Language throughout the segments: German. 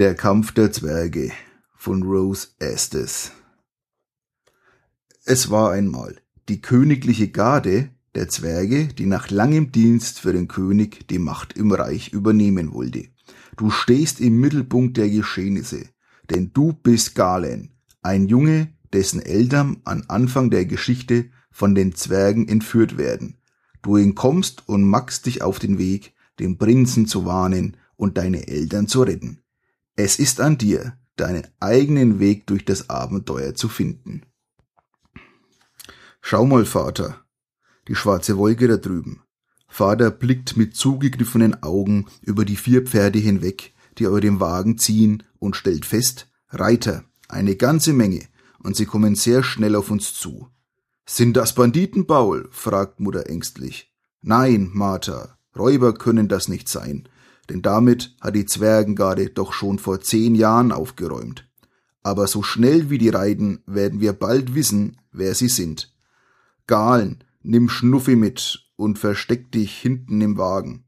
Der Kampf der Zwerge von Rose Estes. Es war einmal die königliche Garde der Zwerge, die nach langem Dienst für den König die Macht im Reich übernehmen wollte. Du stehst im Mittelpunkt der Geschehnisse, denn du bist Galen, ein Junge, dessen Eltern an Anfang der Geschichte von den Zwergen entführt werden. Du entkommst und machst dich auf den Weg, den Prinzen zu warnen und deine Eltern zu retten. Es ist an dir, deinen eigenen Weg durch das Abenteuer zu finden. Schau mal, Vater, die schwarze Wolke da drüben. Vater blickt mit zugegriffenen Augen über die vier Pferde hinweg, die aus dem Wagen ziehen, und stellt fest, Reiter, eine ganze Menge, und sie kommen sehr schnell auf uns zu. Sind das Banditen, Paul? fragt Mutter ängstlich. Nein, Martha, Räuber können das nicht sein, denn damit hat die Zwergengarde doch schon vor zehn Jahren aufgeräumt. Aber so schnell wie die reiten, werden wir bald wissen, wer sie sind. Galen, nimm Schnuffi mit und versteck dich hinten im Wagen.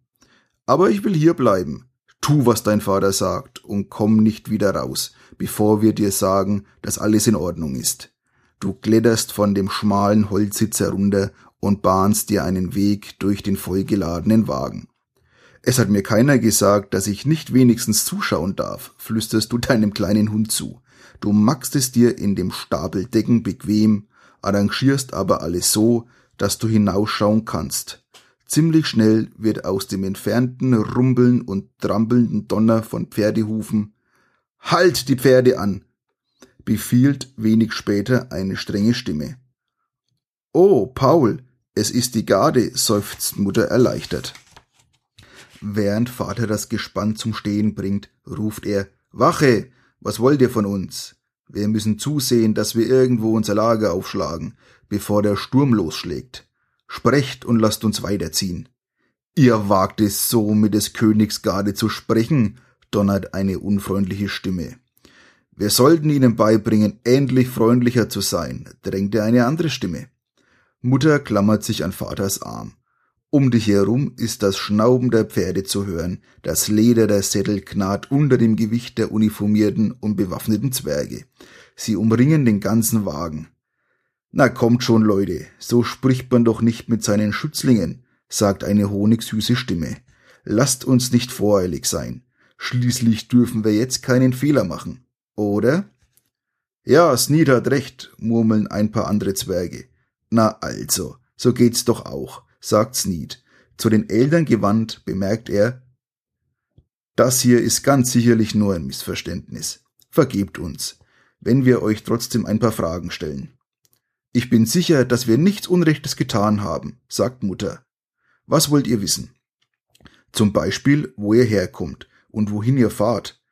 Aber ich will hier bleiben. Tu, was dein Vater sagt, und komm nicht wieder raus, bevor wir dir sagen, dass alles in Ordnung ist. Du kletterst von dem schmalen Holzsitz herunter und bahnst dir einen Weg durch den vollgeladenen Wagen. Es hat mir keiner gesagt, dass ich nicht wenigstens zuschauen darf, flüsterst du deinem kleinen Hund zu. Du machst es dir in dem Stapel Decken bequem, arrangierst aber alles so, dass du hinausschauen kannst. Ziemlich schnell wird aus dem entfernten Rumbeln und trampelnden Donner von Pferdehufen Halt die Pferde an! befiehlt wenig später eine strenge Stimme. Oh, Paul, es ist die Garde, seufzt Mutter erleichtert. Während Vater das Gespann zum Stehen bringt, ruft er Wache, was wollt ihr von uns? Wir müssen zusehen, dass wir irgendwo unser Lager aufschlagen, bevor der Sturm losschlägt. Sprecht und lasst uns weiterziehen. Ihr wagt es so, mit des Königs Garde zu sprechen, donnert eine unfreundliche Stimme. Wir sollten ihnen beibringen, endlich freundlicher zu sein, drängte eine andere Stimme. Mutter klammert sich an Vaters Arm. Um dich herum ist das Schnauben der Pferde zu hören, das Leder der Sättel knarrt unter dem Gewicht der uniformierten und bewaffneten Zwerge. Sie umringen den ganzen Wagen. Na kommt schon, Leute, so spricht man doch nicht mit seinen Schützlingen, sagt eine honigsüße Stimme. Lasst uns nicht voreilig sein. Schließlich dürfen wir jetzt keinen Fehler machen. Oder? Ja, Sneed hat recht, murmeln ein paar andere Zwerge. Na also, so geht's doch auch, sagt Sneed. Zu den Eltern gewandt bemerkt er, das hier ist ganz sicherlich nur ein Missverständnis. Vergebt uns, wenn wir euch trotzdem ein paar Fragen stellen. Ich bin sicher, dass wir nichts Unrechtes getan haben, sagt Mutter. Was wollt ihr wissen? Zum Beispiel, wo ihr herkommt und wohin ihr fahrt.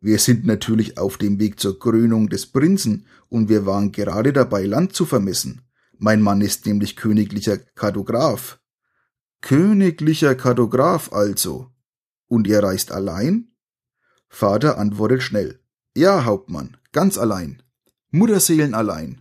Wir sind natürlich auf dem Weg zur Krönung des Prinzen und wir waren gerade dabei, Land zu vermessen. Mein Mann ist nämlich königlicher Kartograf. Königlicher Kartograf also. Und ihr reist allein? Vater antwortet schnell. Ja, Hauptmann, ganz allein. Mutterseelen allein.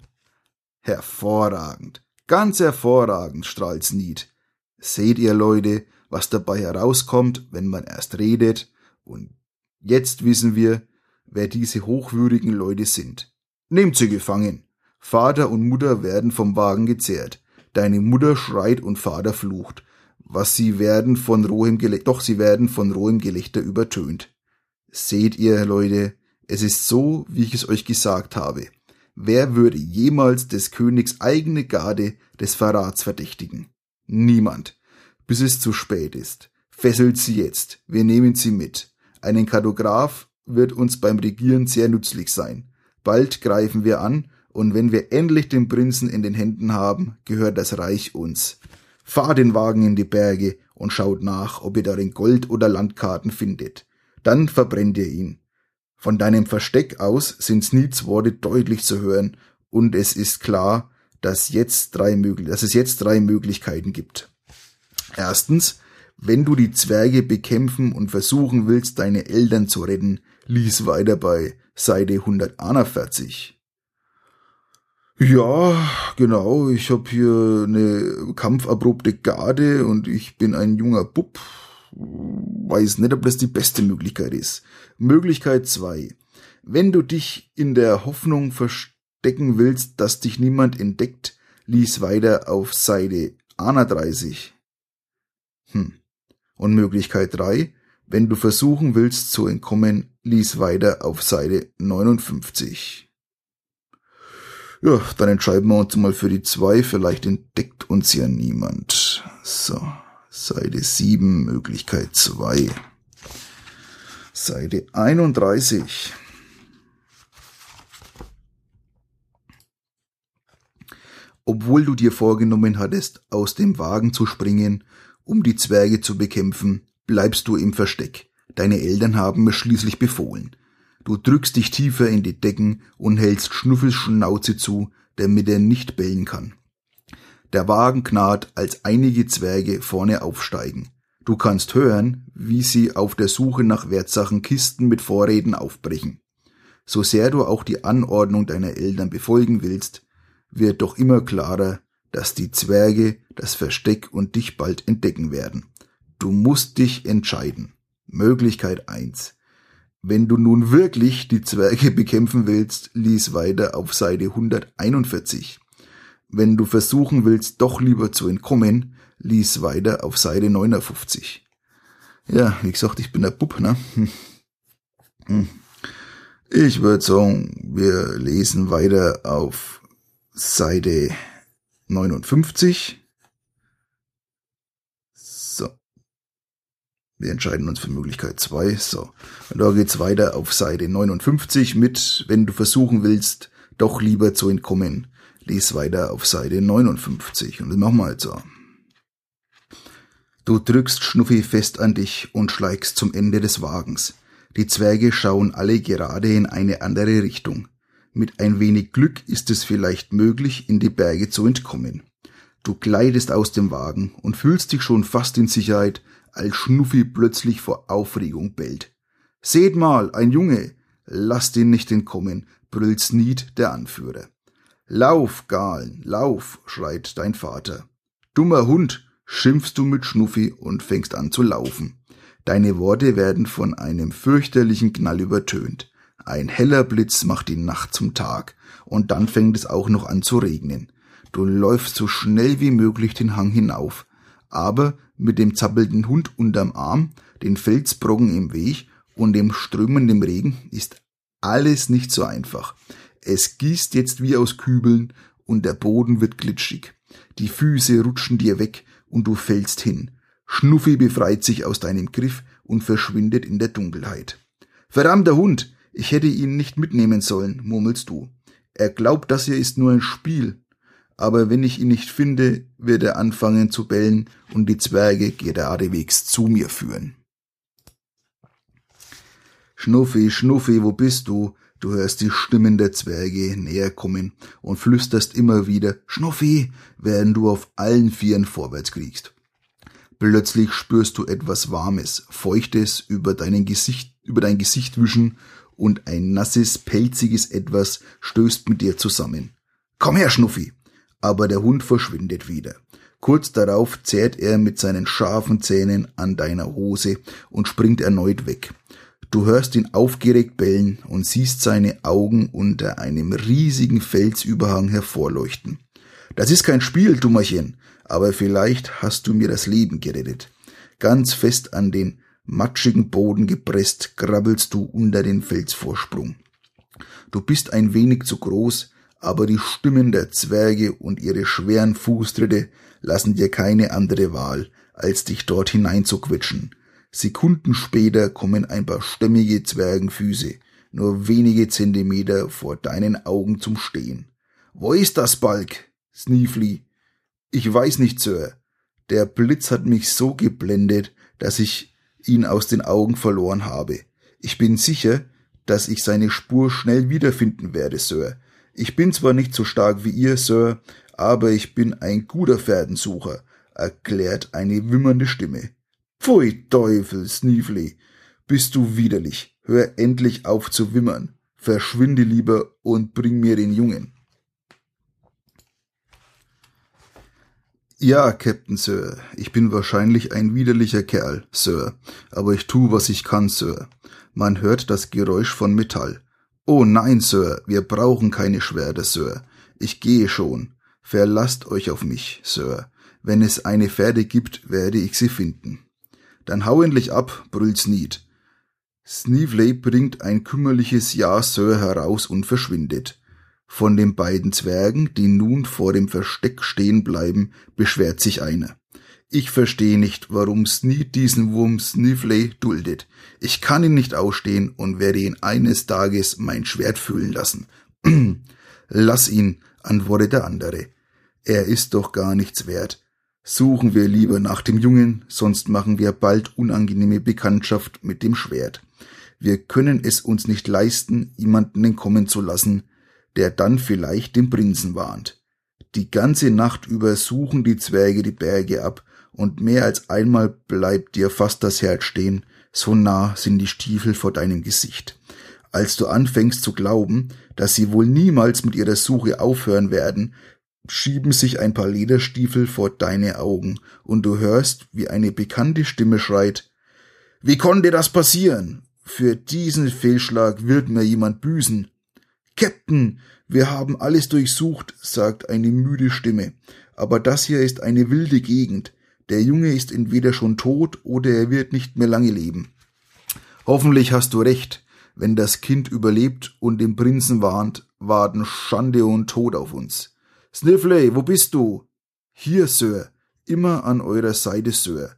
Hervorragend, ganz hervorragend, strahlt Sneed. Seht ihr, Leute, was dabei herauskommt, wenn man erst redet und Jetzt wissen wir, wer diese hochwürdigen Leute sind. Nehmt sie gefangen. Vater und Mutter werden vom Wagen gezerrt. Deine Mutter schreit und Vater flucht. Was sie werden von rohem Gelächter, doch sie werden von rohem Gelächter übertönt. Seht ihr, Leute, es ist so, wie ich es euch gesagt habe. Wer würde jemals des Königs eigene Garde des Verrats verdächtigen? Niemand. Bis es zu spät ist. Fesselt sie jetzt. Wir nehmen sie mit. Einen Kartograf wird uns beim Regieren sehr nützlich sein. Bald greifen wir an, und wenn wir endlich den Prinzen in den Händen haben, gehört das Reich uns. Fahr den Wagen in die Berge und schaut nach, ob ihr darin Gold oder Landkarten findet. Dann verbrennt ihr ihn. Von deinem Versteck aus sind Sneeds Worte deutlich zu hören, und es ist klar, dass, jetzt drei dass es jetzt drei Möglichkeiten gibt. Erstens, wenn du die Zwerge bekämpfen und versuchen willst, deine Eltern zu retten, lies weiter bei Seite 141. Ja, genau, ich hab hier eine kampferprobte Garde und ich bin ein junger Bub. weiß nicht, ob das die beste Möglichkeit ist. Möglichkeit zwei: Wenn du dich in der Hoffnung verstecken willst, dass dich niemand entdeckt, lies weiter auf Seite 31. Hm. Und Möglichkeit drei: Wenn du versuchen willst zu entkommen, lies weiter auf Seite 59. Ja, dann entscheiden wir uns mal für die zwei. Vielleicht entdeckt uns ja niemand. So, Seite 7, Möglichkeit 2. Seite 31. Obwohl du dir vorgenommen hattest, aus dem Wagen zu springen, um die Zwerge zu bekämpfen, bleibst du im Versteck. Deine Eltern haben es schließlich befohlen. Du drückst dich tiefer in die Decken und hältst Schnuffels Schnauze zu, damit er nicht bellen kann. Der Wagen knarrt, als einige Zwerge vorne aufsteigen. Du kannst hören, wie sie auf der Suche nach Wertsachen Kisten mit Vorräten aufbrechen. So sehr du auch die Anordnung deiner Eltern befolgen willst, wird doch immer klarer, dass die Zwerge das Versteck und dich bald entdecken werden. Du musst dich entscheiden. Möglichkeit eins: wenn du nun wirklich die Zwerge bekämpfen willst, lies weiter auf Seite 141. Wenn du versuchen willst, doch lieber zu entkommen, lies weiter auf Seite 59. Ja, wie gesagt, ich bin der Bub, ne? Hm. Ich würde sagen, wir lesen weiter auf Seite 59. Wir entscheiden uns für Möglichkeit 2. So. Und da geht's weiter auf Seite 59 mit, wenn du versuchen willst, doch lieber zu entkommen. Lies weiter auf Seite 59. Und das machen wir jetzt so. Du drückst Schnuffi fest an dich und schleichst zum Ende des Wagens. Die Zwerge schauen alle gerade in eine andere Richtung. Mit ein wenig Glück ist es vielleicht möglich, in die Berge zu entkommen. Du gleitest aus dem Wagen und fühlst dich schon fast in Sicherheit, als Schnuffi plötzlich vor Aufregung bellt. Seht mal, ein Junge! Lasst ihn nicht entkommen, brüllt Sneed, der Anführer. Lauf, Galen, lauf, schreit dein Vater. Dummer Hund, schimpfst du mit Schnuffi und fängst an zu laufen. Deine Worte werden von einem fürchterlichen Knall übertönt. Ein heller Blitz macht die Nacht zum Tag, und dann fängt es auch noch an zu regnen. Du läufst so schnell wie möglich den Hang hinauf, aber mit dem zappelnden Hund unterm Arm, den Felsbrocken im Weg und dem strömenden Regen ist alles nicht so einfach. Es gießt jetzt wie aus Kübeln und der Boden wird glitschig. Die Füße rutschen dir weg und du fällst hin. Schnuffi befreit sich aus deinem Griff und verschwindet in der Dunkelheit. Verdammter Hund, ich hätte ihn nicht mitnehmen sollen, murmelst du. Er glaubt, das hier ist nur ein Spiel aber wenn ich ihn nicht finde, wird er anfangen zu bellen und die Zwerge geradewegs zu mir führen. Schnuffi, Schnuffi, wo bist du? Du hörst die Stimmen der Zwerge näher kommen und flüsterst immer wieder Schnuffi, während du auf allen Vieren vorwärts kriegst. Plötzlich spürst du etwas Warmes, Feuchtes über, Gesicht, über dein Gesicht wischen und ein nasses, pelziges Etwas stößt mit dir zusammen. Komm her, Schnuffi! Aber der Hund verschwindet wieder. Kurz darauf zerrt er mit seinen scharfen Zähnen an deiner Hose und springt erneut weg. Du hörst ihn aufgeregt bellen und siehst seine Augen unter einem riesigen Felsüberhang hervorleuchten. Das ist kein Spiel, Dummerchen, aber vielleicht hast du mir das Leben gerettet. Ganz fest an den matschigen Boden gepresst, krabbelst du unter den Felsvorsprung. Du bist ein wenig zu groß, aber die Stimmen der Zwerge und ihre schweren Fußtritte lassen dir keine andere Wahl, als dich dort hineinzuquetschen. Sekunden später kommen ein paar stämmige Zwergenfüße, nur wenige Zentimeter vor deinen Augen zum Stehen. Wo ist das Balk? Sneefly. Ich weiß nicht, Sir. Der Blitz hat mich so geblendet, dass ich ihn aus den Augen verloren habe. Ich bin sicher, dass ich seine Spur schnell wiederfinden werde, Sir. Ich bin zwar nicht so stark wie ihr, Sir, aber ich bin ein guter Pferdensucher, erklärt eine wimmernde Stimme. Pfui Teufel, Sneefly, bist du widerlich. Hör endlich auf zu wimmern. Verschwinde lieber und bring mir den Jungen. Ja, Captain Sir, ich bin wahrscheinlich ein widerlicher Kerl, Sir, aber ich tu, was ich kann, Sir. Man hört das Geräusch von Metall. Oh nein, Sir, wir brauchen keine Schwerter, Sir. Ich gehe schon. Verlasst euch auf mich, Sir. Wenn es eine Pferde gibt, werde ich sie finden. Dann hau endlich ab, brüllt Sneed. Sneevley bringt ein kümmerliches Ja, Sir heraus und verschwindet. Von den beiden Zwergen, die nun vor dem Versteck stehen bleiben, beschwert sich einer. Ich verstehe nicht, warum Sneed diesen Wurm Sniffley duldet. Ich kann ihn nicht ausstehen und werde ihn eines Tages mein Schwert fühlen lassen. Lass ihn, antwortet der andere. Er ist doch gar nichts wert. Suchen wir lieber nach dem Jungen, sonst machen wir bald unangenehme Bekanntschaft mit dem Schwert. Wir können es uns nicht leisten, jemanden entkommen zu lassen, der dann vielleicht den Prinzen warnt. Die ganze Nacht über suchen die Zwerge die Berge ab, und mehr als einmal bleibt dir fast das Herz stehen, so nah sind die Stiefel vor deinem Gesicht. Als du anfängst zu glauben, dass sie wohl niemals mit ihrer Suche aufhören werden, schieben sich ein paar Lederstiefel vor deine Augen, und du hörst, wie eine bekannte Stimme schreit Wie konnte das passieren? Für diesen Fehlschlag wird mir jemand büßen. Captain, wir haben alles durchsucht, sagt eine müde Stimme, aber das hier ist eine wilde Gegend. Der Junge ist entweder schon tot oder er wird nicht mehr lange leben. Hoffentlich hast du recht. Wenn das Kind überlebt und den Prinzen warnt, warten Schande und Tod auf uns. Sniffley, wo bist du? Hier, Sir. Immer an eurer Seite, Sir.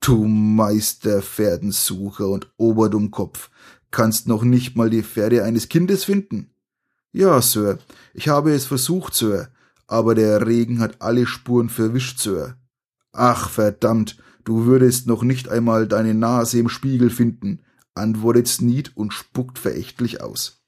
Du Meister Pferdensucher und Oberdummkopf, kannst noch nicht mal die Pferde eines Kindes finden? Ja, Sir, ich habe es versucht, Sir, aber der Regen hat alle Spuren verwischt, Sir. Ach, verdammt, du würdest noch nicht einmal deine Nase im Spiegel finden, antwortet Sneed und spuckt verächtlich aus.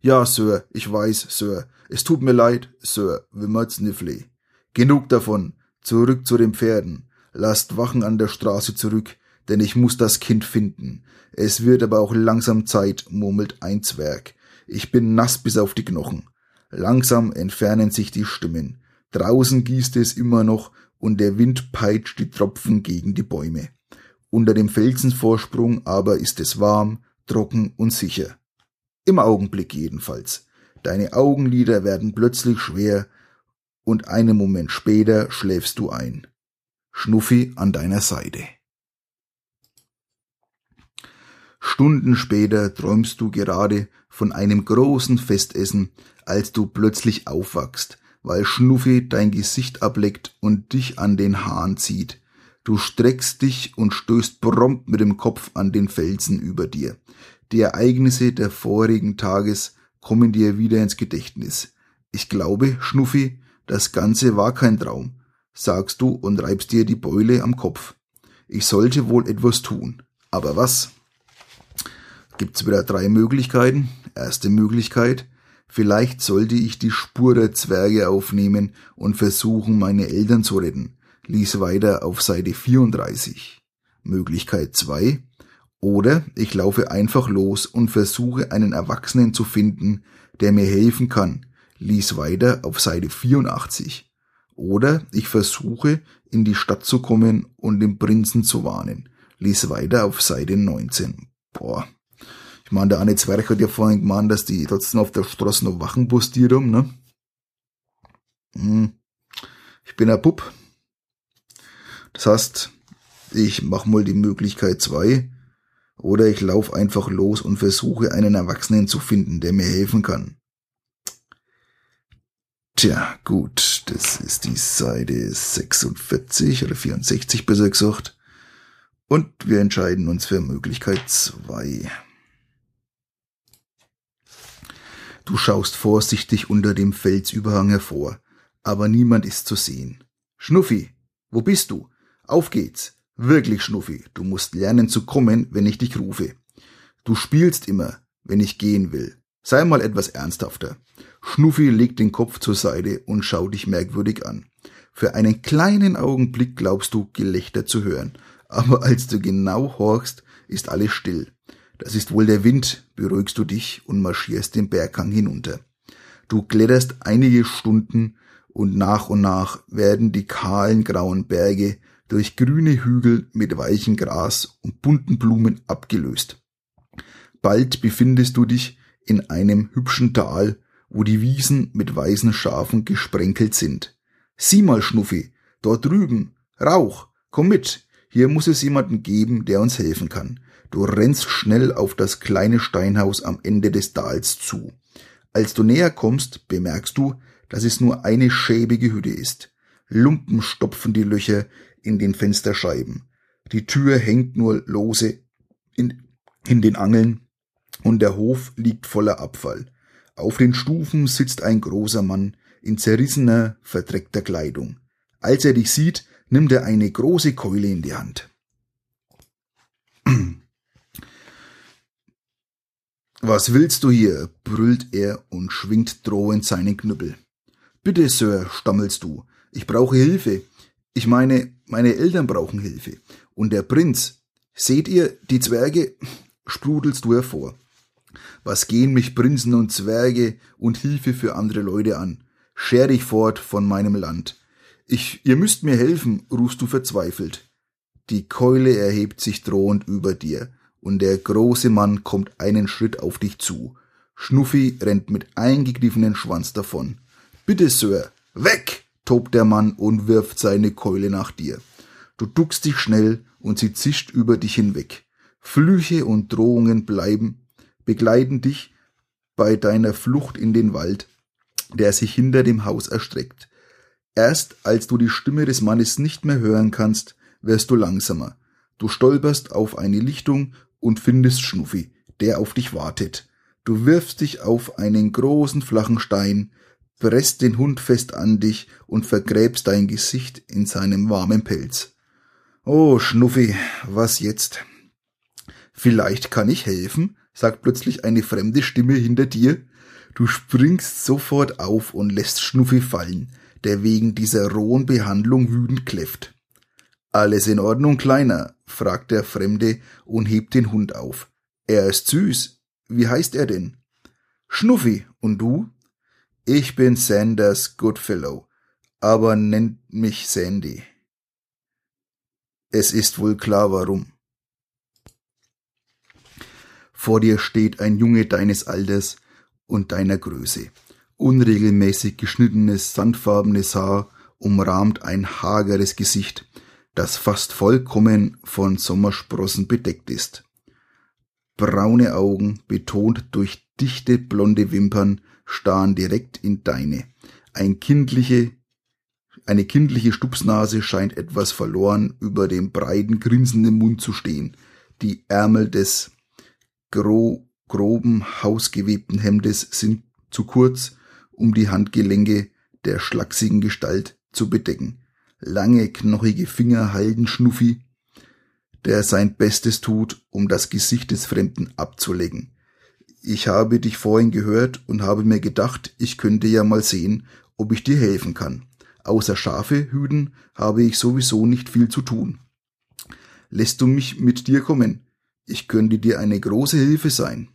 Ja, Sir, ich weiß, Sir. Es tut mir leid, Sir, wimmert Sniffley. Genug davon. Zurück zu den Pferden. Lasst Wachen an der Straße zurück, denn ich muss das Kind finden. Es wird aber auch langsam Zeit, murmelt ein Zwerg. Ich bin nass bis auf die Knochen. Langsam entfernen sich die Stimmen. Draußen gießt es immer noch und der Wind peitscht die Tropfen gegen die Bäume. Unter dem Felsenvorsprung aber ist es warm, trocken und sicher. Im Augenblick jedenfalls. Deine Augenlider werden plötzlich schwer und einen Moment später schläfst du ein. Schnuffi an deiner Seite. Stunden später träumst du gerade von einem großen Festessen, als du plötzlich aufwachst, weil Schnuffi dein Gesicht ableckt und dich an den Hahn zieht. Du streckst dich und stößt prompt mit dem Kopf an den Felsen über dir. Die Ereignisse der vorigen Tages kommen dir wieder ins Gedächtnis. Ich glaube, Schnuffi, das Ganze war kein Traum, sagst du und reibst dir die Beule am Kopf. Ich sollte wohl etwas tun. Aber was? gibt's wieder drei Möglichkeiten. Erste Möglichkeit, vielleicht sollte ich die Spur der Zwerge aufnehmen und versuchen, meine Eltern zu retten. Lies weiter auf Seite 34. Möglichkeit zwei, oder ich laufe einfach los und versuche einen Erwachsenen zu finden, der mir helfen kann. Lies weiter auf Seite 84. Oder ich versuche, in die Stadt zu kommen und den Prinzen zu warnen. Lies weiter auf Seite 19. Boah. Ich meine, der eine Zwerg hat ja vorhin gemeint, dass die trotzdem auf der Straße noch Wachen postieren, ne? Hm. Ich bin ein Bub. Das heißt, ich mach mal die Möglichkeit zwei oder ich laufe einfach los und versuche einen Erwachsenen zu finden, der mir helfen kann. Tja, gut, das ist die Seite 46 oder 64 besser gesagt. Und wir entscheiden uns für Möglichkeit 2. Du schaust vorsichtig unter dem Felsüberhang hervor, aber niemand ist zu sehen. Schnuffi, wo bist du? Auf geht's. Wirklich, Schnuffi, du musst lernen zu kommen, wenn ich dich rufe. Du spielst immer, wenn ich gehen will. Sei mal etwas ernsthafter. Schnuffi legt den Kopf zur Seite und schaut dich merkwürdig an. Für einen kleinen Augenblick glaubst du, Gelächter zu hören, aber als du genau horchst, ist alles still. Das ist wohl der Wind, beruhigst du dich und marschierst den Berghang hinunter. Du kletterst einige Stunden und nach und nach werden die kahlen grauen Berge durch grüne Hügel mit weichem Gras und bunten Blumen abgelöst. Bald befindest du dich in einem hübschen Tal, wo die Wiesen mit weißen Schafen gesprenkelt sind. Sieh mal, Schnuffi, dort drüben, Rauch, komm mit, hier muss es jemanden geben, der uns helfen kann. Du rennst schnell auf das kleine Steinhaus am Ende des Tals zu. Als du näher kommst, bemerkst du, dass es nur eine schäbige Hütte ist. Lumpen stopfen die Löcher in den Fensterscheiben. Die Tür hängt nur lose in, in den Angeln und der Hof liegt voller Abfall. Auf den Stufen sitzt ein großer Mann in zerrissener, verdreckter Kleidung. Als er dich sieht, nimmt er eine große Keule in die Hand. Was willst du hier? brüllt er und schwingt drohend seinen Knüppel. Bitte, Sir, stammelst du. Ich brauche Hilfe. Ich meine, meine Eltern brauchen Hilfe. Und der Prinz. Seht ihr, die Zwerge? sprudelst du hervor. Was gehen mich Prinzen und Zwerge und Hilfe für andere Leute an? Scher dich fort von meinem Land. Ich, ihr müsst mir helfen, rufst du verzweifelt. Die Keule erhebt sich drohend über dir, und der große Mann kommt einen Schritt auf dich zu. Schnuffi rennt mit eingegriffenen Schwanz davon. Bitte, Sir, weg! tobt der Mann und wirft seine Keule nach dir. Du duckst dich schnell und sie zischt über dich hinweg. Flüche und Drohungen bleiben, begleiten dich bei deiner Flucht in den Wald, der sich hinter dem Haus erstreckt. Erst als du die Stimme des Mannes nicht mehr hören kannst, wirst du langsamer. Du stolperst auf eine Lichtung und findest Schnuffi, der auf dich wartet. Du wirfst dich auf einen großen flachen Stein, presst den Hund fest an dich und vergräbst dein Gesicht in seinem warmen Pelz. Oh, Schnuffi, was jetzt? Vielleicht kann ich helfen, sagt plötzlich eine fremde Stimme hinter dir. Du springst sofort auf und lässt Schnuffi fallen der wegen dieser rohen Behandlung wütend kläfft. Alles in Ordnung, Kleiner? fragt der Fremde und hebt den Hund auf. Er ist süß. Wie heißt er denn? Schnuffi. Und du? Ich bin Sanders Goodfellow, aber nennt mich Sandy. Es ist wohl klar warum. Vor dir steht ein Junge deines Alters und deiner Größe. Unregelmäßig geschnittenes, sandfarbenes Haar umrahmt ein hageres Gesicht, das fast vollkommen von Sommersprossen bedeckt ist. Braune Augen, betont durch dichte blonde Wimpern, starren direkt in deine. Ein kindliche, eine kindliche Stupsnase scheint etwas verloren über dem breiten, grinsenden Mund zu stehen. Die Ärmel des gro groben, hausgewebten Hemdes sind zu kurz um die Handgelenke der schlachsigen Gestalt zu bedecken. Lange, knochige Finger halten Schnuffi, der sein Bestes tut, um das Gesicht des Fremden abzulecken. Ich habe dich vorhin gehört und habe mir gedacht, ich könnte ja mal sehen, ob ich dir helfen kann. Außer Schafe hüten habe ich sowieso nicht viel zu tun. Lässt du mich mit dir kommen? Ich könnte dir eine große Hilfe sein.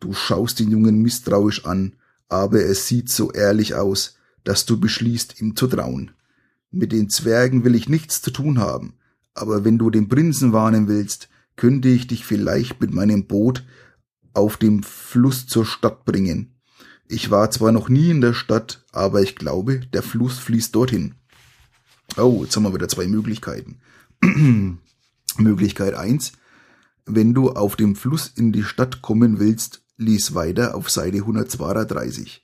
Du schaust den Jungen misstrauisch an aber es sieht so ehrlich aus, dass du beschließt, ihm zu trauen. Mit den Zwergen will ich nichts zu tun haben, aber wenn du den Prinzen warnen willst, könnte ich dich vielleicht mit meinem Boot auf dem Fluss zur Stadt bringen. Ich war zwar noch nie in der Stadt, aber ich glaube, der Fluss fließt dorthin. Oh, jetzt haben wir wieder zwei Möglichkeiten. Möglichkeit eins: Wenn du auf dem Fluss in die Stadt kommen willst, Lies weiter auf Seite 132.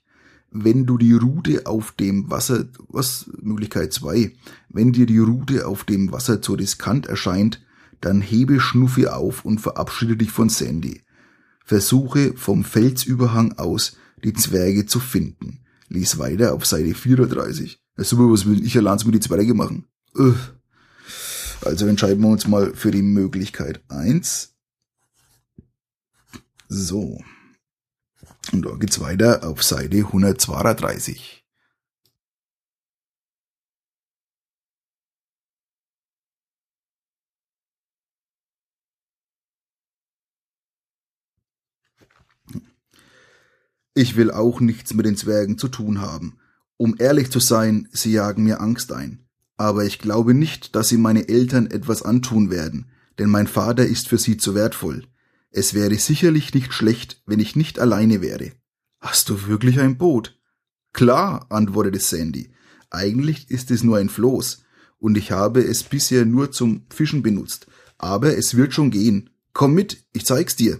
Wenn du die Route auf dem Wasser, was, Möglichkeit 2, wenn dir die Route auf dem Wasser zu riskant erscheint, dann hebe Schnuffi auf und verabschiede dich von Sandy. Versuche vom Felsüberhang aus die Zwerge zu finden. Lies weiter auf Seite 34. Ja, super, was will ich allein mit die Zwerge machen? Also entscheiden wir uns mal für die Möglichkeit 1. So. Und da geht's weiter auf Seite 132. Ich will auch nichts mit den Zwergen zu tun haben. Um ehrlich zu sein, sie jagen mir Angst ein. Aber ich glaube nicht, dass sie meine Eltern etwas antun werden, denn mein Vater ist für sie zu wertvoll. Es wäre sicherlich nicht schlecht, wenn ich nicht alleine wäre. Hast du wirklich ein Boot? Klar, antwortete Sandy. Eigentlich ist es nur ein Floß, und ich habe es bisher nur zum Fischen benutzt. Aber es wird schon gehen. Komm mit, ich zeig's dir.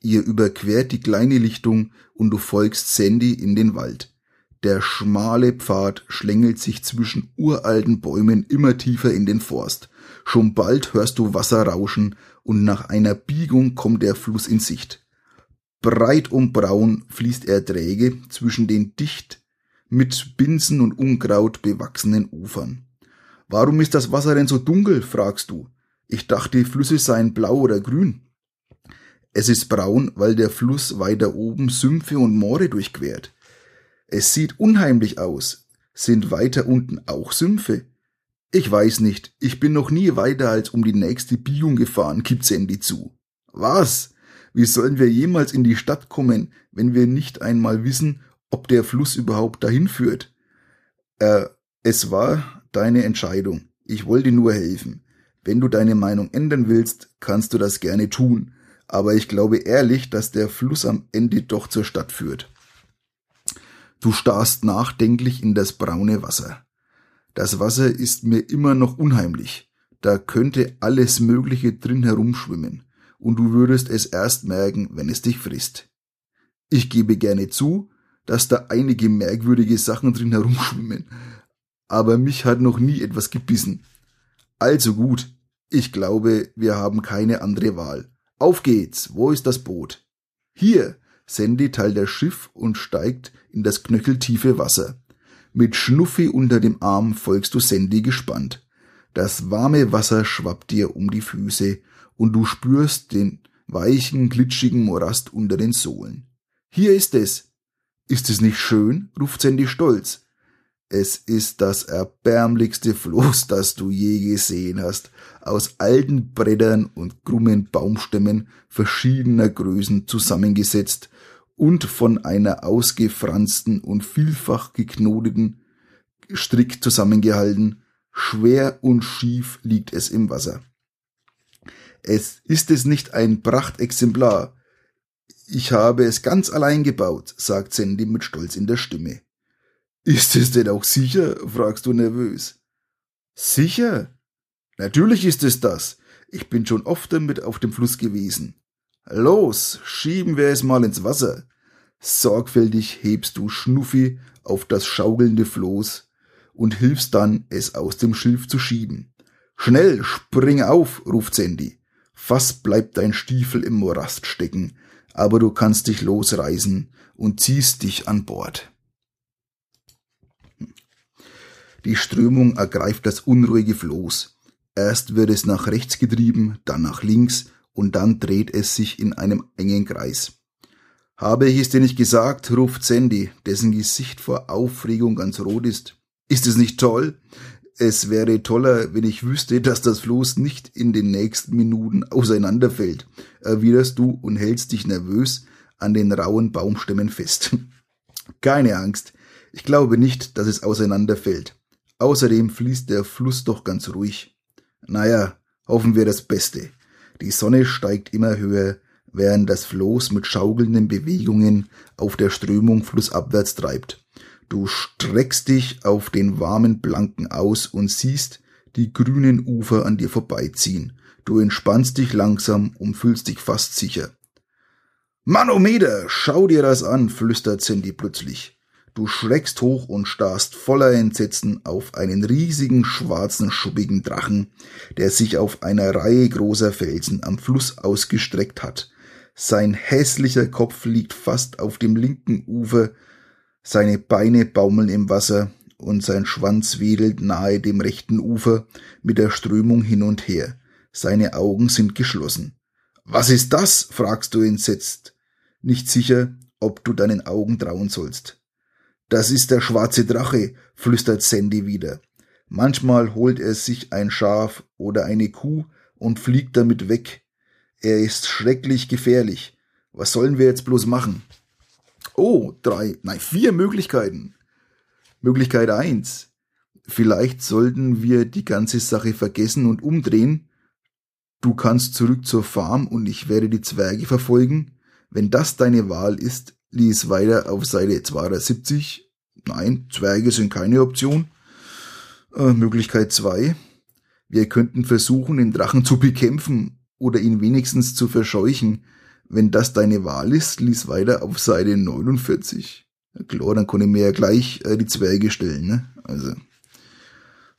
Ihr überquert die kleine Lichtung und du folgst Sandy in den Wald. Der schmale Pfad schlängelt sich zwischen uralten Bäumen immer tiefer in den Forst. Schon bald hörst du Wasser rauschen und nach einer Biegung kommt der Fluss in Sicht. Breit und braun fließt er träge zwischen den dicht mit Binsen und Unkraut bewachsenen Ufern. Warum ist das Wasser denn so dunkel? fragst du. Ich dachte, die Flüsse seien blau oder grün. Es ist braun, weil der Fluss weiter oben Sümpfe und Moore durchquert. Es sieht unheimlich aus. Sind weiter unten auch Sümpfe? Ich weiß nicht. Ich bin noch nie weiter als um die nächste Biegung gefahren, gibt Sandy zu. Was? Wie sollen wir jemals in die Stadt kommen, wenn wir nicht einmal wissen, ob der Fluss überhaupt dahin führt. Äh, es war deine Entscheidung. Ich wollte nur helfen. Wenn du deine Meinung ändern willst, kannst du das gerne tun. Aber ich glaube ehrlich, dass der Fluss am Ende doch zur Stadt führt. Du starrst nachdenklich in das braune Wasser. Das Wasser ist mir immer noch unheimlich. Da könnte alles Mögliche drin herumschwimmen. Und du würdest es erst merken, wenn es dich frisst. Ich gebe gerne zu, dass da einige merkwürdige Sachen drin herumschwimmen. Aber mich hat noch nie etwas gebissen. Also gut, ich glaube, wir haben keine andere Wahl. Auf geht's, wo ist das Boot? Hier, Sandy teilt das Schiff und steigt in das knöcheltiefe Wasser. Mit Schnuffi unter dem Arm folgst du Sandy gespannt. Das warme Wasser schwappt dir um die Füße und du spürst den weichen, glitschigen Morast unter den Sohlen. Hier ist es, ist es nicht schön? ruft Sandy stolz. Es ist das erbärmlichste Floß, das du je gesehen hast, aus alten Brettern und krummen Baumstämmen verschiedener Größen zusammengesetzt und von einer ausgefransten und vielfach geknoteten Strick zusammengehalten. Schwer und schief liegt es im Wasser. Es ist es nicht ein Prachtexemplar, ich habe es ganz allein gebaut, sagt Sandy mit Stolz in der Stimme. Ist es denn auch sicher? fragst du nervös. Sicher? Natürlich ist es das. Ich bin schon oft damit auf dem Fluss gewesen. Los, schieben wir es mal ins Wasser. Sorgfältig hebst du Schnuffi auf das schaukelnde Floß und hilfst dann, es aus dem Schilf zu schieben. Schnell, spring auf, ruft Sandy. Fast bleibt dein Stiefel im Morast stecken, aber du kannst dich losreißen und ziehst dich an Bord. Die Strömung ergreift das unruhige Floß. Erst wird es nach rechts getrieben, dann nach links und dann dreht es sich in einem engen Kreis. Habe ich es dir nicht gesagt, ruft Sandy, dessen Gesicht vor Aufregung ganz rot ist. Ist es nicht toll? Es wäre toller, wenn ich wüsste, dass das Floß nicht in den nächsten Minuten auseinanderfällt, erwiderst du und hältst dich nervös an den rauen Baumstämmen fest. Keine Angst, ich glaube nicht, dass es auseinanderfällt. Außerdem fließt der Fluss doch ganz ruhig. Naja, hoffen wir das Beste. Die Sonne steigt immer höher, während das Floß mit schaukelnden Bewegungen auf der Strömung flussabwärts treibt. Du streckst dich auf den warmen Blanken aus und siehst die grünen Ufer an dir vorbeiziehen. Du entspannst dich langsam und fühlst dich fast sicher. Manometer, schau dir das an, flüstert Sandy plötzlich. Du schreckst hoch und starrst voller Entsetzen auf einen riesigen schwarzen schuppigen Drachen, der sich auf einer Reihe großer Felsen am Fluss ausgestreckt hat. Sein hässlicher Kopf liegt fast auf dem linken Ufer seine Beine baumeln im Wasser und sein Schwanz wedelt nahe dem rechten Ufer mit der Strömung hin und her. Seine Augen sind geschlossen. Was ist das? fragst du entsetzt, nicht sicher, ob du deinen Augen trauen sollst. Das ist der schwarze Drache, flüstert Sandy wieder. Manchmal holt er sich ein Schaf oder eine Kuh und fliegt damit weg. Er ist schrecklich gefährlich. Was sollen wir jetzt bloß machen? Oh, drei, nein, vier Möglichkeiten. Möglichkeit eins: Vielleicht sollten wir die ganze Sache vergessen und umdrehen. Du kannst zurück zur Farm und ich werde die Zwerge verfolgen. Wenn das deine Wahl ist, lies weiter auf Seite 270. Nein, Zwerge sind keine Option. Äh, Möglichkeit zwei: Wir könnten versuchen, den Drachen zu bekämpfen oder ihn wenigstens zu verscheuchen. Wenn das deine Wahl ist, lies weiter auf Seite 49. Klar, dann kann ich mir ja gleich äh, die Zwerge stellen. Ne? Also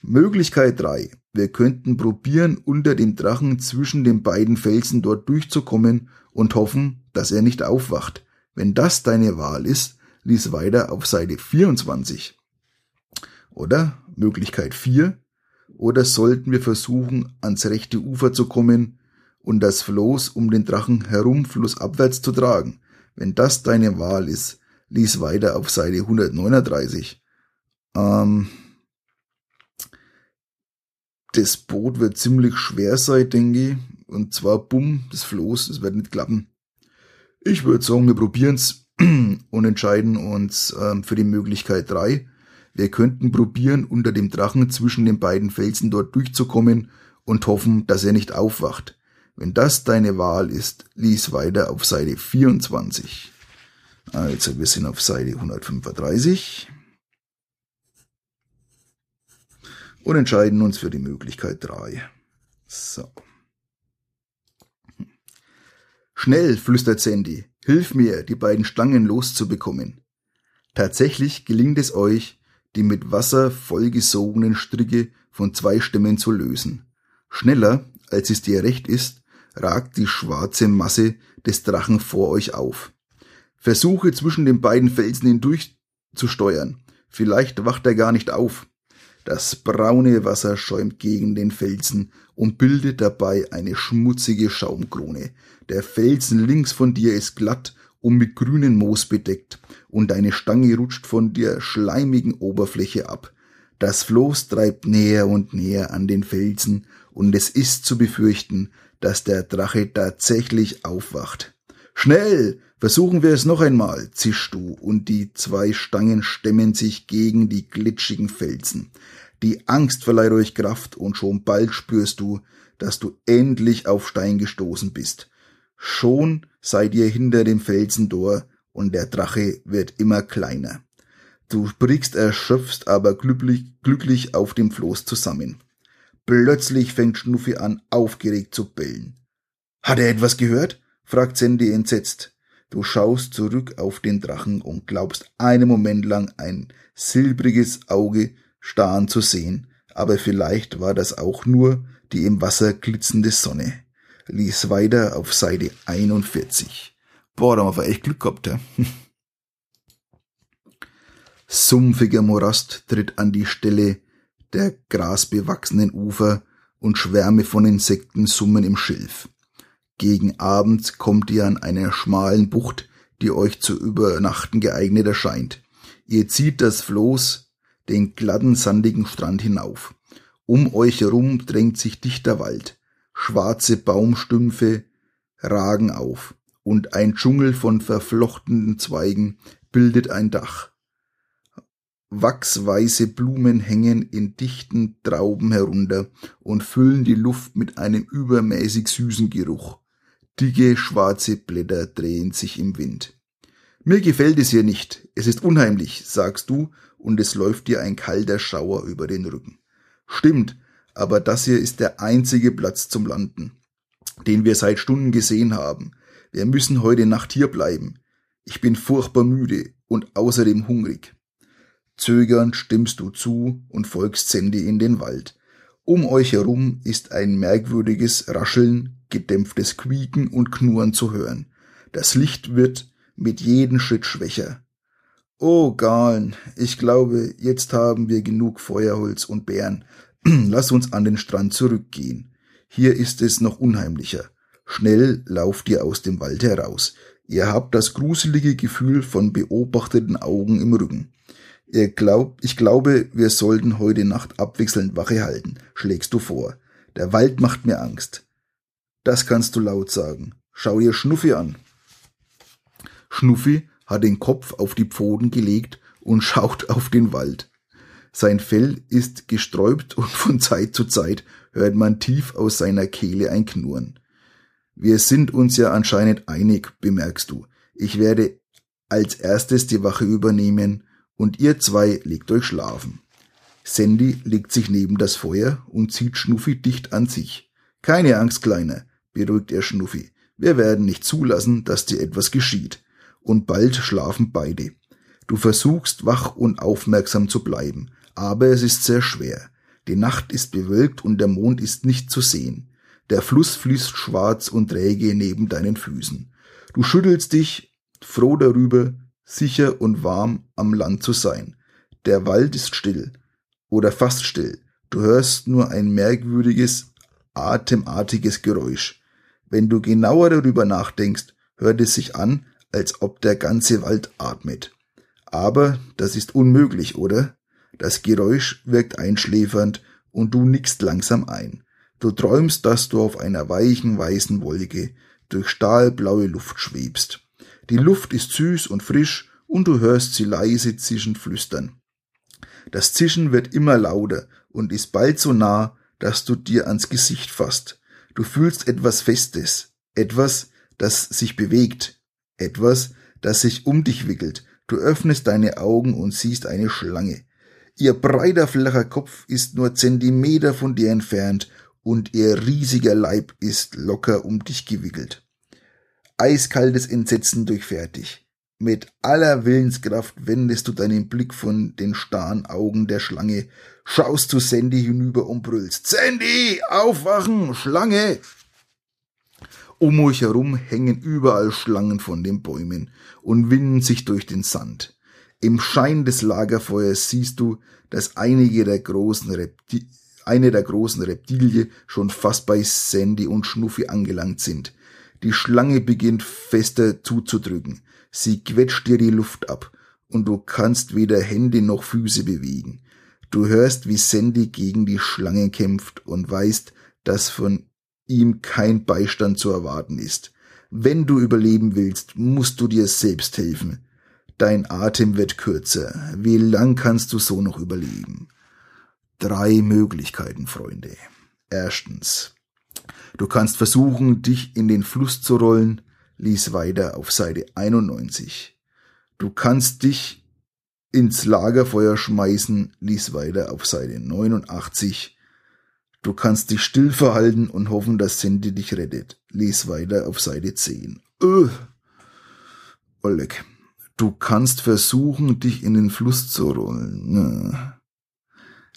Möglichkeit 3. Wir könnten probieren, unter dem Drachen zwischen den beiden Felsen dort durchzukommen und hoffen, dass er nicht aufwacht. Wenn das deine Wahl ist, lies weiter auf Seite 24. Oder Möglichkeit 4. Oder sollten wir versuchen, ans rechte Ufer zu kommen und das Floß um den Drachen herum flussabwärts zu tragen. Wenn das deine Wahl ist, lies weiter auf Seite 139. Ähm, das Boot wird ziemlich schwer sein, denke ich. Und zwar bumm, das Floß, das wird nicht klappen. Ich würde sagen, wir probieren's und entscheiden uns ähm, für die Möglichkeit 3. Wir könnten probieren, unter dem Drachen zwischen den beiden Felsen dort durchzukommen und hoffen, dass er nicht aufwacht. Wenn das deine Wahl ist, lies weiter auf Seite 24. Also wir sind auf Seite 135 und entscheiden uns für die Möglichkeit 3. So. Schnell, flüstert Sandy, hilf mir, die beiden Stangen loszubekommen. Tatsächlich gelingt es euch, die mit Wasser vollgesogenen Stricke von zwei Stämmen zu lösen. Schneller, als es dir recht ist, ragt die schwarze Masse des Drachen vor euch auf. Versuche zwischen den beiden Felsen hindurch zu steuern. Vielleicht wacht er gar nicht auf. Das braune Wasser schäumt gegen den Felsen und bildet dabei eine schmutzige Schaumkrone. Der Felsen links von dir ist glatt und mit grünem Moos bedeckt, und deine Stange rutscht von der schleimigen Oberfläche ab. Das Floß treibt näher und näher an den Felsen, und es ist zu befürchten, dass der Drache tatsächlich aufwacht. Schnell! Versuchen wir es noch einmal, zischst du, und die zwei Stangen stemmen sich gegen die glitschigen Felsen. Die Angst verleiht euch Kraft, und schon bald spürst du, dass du endlich auf Stein gestoßen bist. Schon seid ihr hinter dem Felsendor, und der Drache wird immer kleiner. Du brichst erschöpft, aber glücklich, glücklich auf dem Floß zusammen. Plötzlich fängt Schnuffi an, aufgeregt zu bellen. Hat er etwas gehört? fragt Sandy entsetzt. Du schaust zurück auf den Drachen und glaubst einen Moment lang ein silbriges Auge starren zu sehen, aber vielleicht war das auch nur die im Wasser glitzernde Sonne. Lies weiter auf Seite 41. Boah, da haben wir echt Glück gehabt, ja. Sumpfiger Morast tritt an die Stelle der grasbewachsenen Ufer und Schwärme von Insekten summen im Schilf. Gegen Abend kommt ihr an einer schmalen Bucht, die euch zu übernachten geeignet erscheint. Ihr zieht das Floß den glatten, sandigen Strand hinauf. Um euch herum drängt sich dichter Wald. Schwarze Baumstümpfe ragen auf und ein Dschungel von verflochtenen Zweigen bildet ein Dach. Wachsweiße Blumen hängen in dichten Trauben herunter und füllen die Luft mit einem übermäßig süßen Geruch. Dicke schwarze Blätter drehen sich im Wind. Mir gefällt es hier nicht, es ist unheimlich, sagst du, und es läuft dir ein kalter Schauer über den Rücken. Stimmt, aber das hier ist der einzige Platz zum Landen, den wir seit Stunden gesehen haben. Wir müssen heute Nacht hier bleiben. Ich bin furchtbar müde und außerdem hungrig. Zögernd stimmst du zu und folgst Sandy in den Wald. Um euch herum ist ein merkwürdiges Rascheln, gedämpftes Quieken und Knurren zu hören. Das Licht wird mit jedem Schritt schwächer. Oh, Galen, ich glaube, jetzt haben wir genug Feuerholz und Bären. Lass uns an den Strand zurückgehen. Hier ist es noch unheimlicher. Schnell lauft ihr aus dem Wald heraus. Ihr habt das gruselige Gefühl von beobachteten Augen im Rücken. Ihr glaubt, ich glaube, wir sollten heute Nacht abwechselnd Wache halten, schlägst du vor. Der Wald macht mir Angst. Das kannst du laut sagen. Schau dir Schnuffi an. Schnuffi hat den Kopf auf die Pfoten gelegt und schaut auf den Wald. Sein Fell ist gesträubt und von Zeit zu Zeit hört man tief aus seiner Kehle ein Knurren. Wir sind uns ja anscheinend einig, bemerkst du. Ich werde als erstes die Wache übernehmen und ihr zwei legt euch schlafen. Sandy legt sich neben das Feuer und zieht Schnuffi dicht an sich. Keine Angst, Kleiner, beruhigt er Schnuffi. Wir werden nicht zulassen, dass dir etwas geschieht. Und bald schlafen beide. Du versuchst wach und aufmerksam zu bleiben, aber es ist sehr schwer. Die Nacht ist bewölkt und der Mond ist nicht zu sehen. Der Fluss fließt schwarz und träge neben deinen Füßen. Du schüttelst dich, froh darüber, sicher und warm am Land zu sein. Der Wald ist still oder fast still. Du hörst nur ein merkwürdiges, atemartiges Geräusch. Wenn du genauer darüber nachdenkst, hört es sich an, als ob der ganze Wald atmet. Aber das ist unmöglich, oder? Das Geräusch wirkt einschläfernd und du nickst langsam ein. Du träumst, dass du auf einer weichen weißen Wolke durch stahlblaue Luft schwebst. Die Luft ist süß und frisch und du hörst sie leise zischend flüstern. Das Zischen wird immer lauter und ist bald so nah, dass du dir ans Gesicht fasst. Du fühlst etwas Festes, etwas, das sich bewegt, etwas, das sich um dich wickelt. Du öffnest deine Augen und siehst eine Schlange. Ihr breiter, flacher Kopf ist nur Zentimeter von dir entfernt und ihr riesiger Leib ist locker um dich gewickelt. Eiskaltes Entsetzen durchfährt. Mit aller Willenskraft wendest du deinen Blick von den starren Augen der Schlange, schaust zu Sandy hinüber und brüllst. Sandy, aufwachen, Schlange! Um euch herum hängen überall Schlangen von den Bäumen und winden sich durch den Sand. Im Schein des Lagerfeuers siehst du, dass einige der großen Repti eine der großen Reptilie schon fast bei Sandy und Schnuffi angelangt sind. Die Schlange beginnt fester zuzudrücken. Sie quetscht dir die Luft ab und du kannst weder Hände noch Füße bewegen. Du hörst, wie Sandy gegen die Schlange kämpft und weißt, dass von ihm kein Beistand zu erwarten ist. Wenn du überleben willst, musst du dir selbst helfen. Dein Atem wird kürzer. Wie lang kannst du so noch überleben? Drei Möglichkeiten, Freunde. Erstens. Du kannst versuchen, dich in den Fluss zu rollen. Lies weiter auf Seite 91. Du kannst dich ins Lagerfeuer schmeißen. Lies weiter auf Seite 89. Du kannst dich still verhalten und hoffen, dass Sandy dich rettet. Lies weiter auf Seite 10. Öh. Oleg. Du kannst versuchen, dich in den Fluss zu rollen.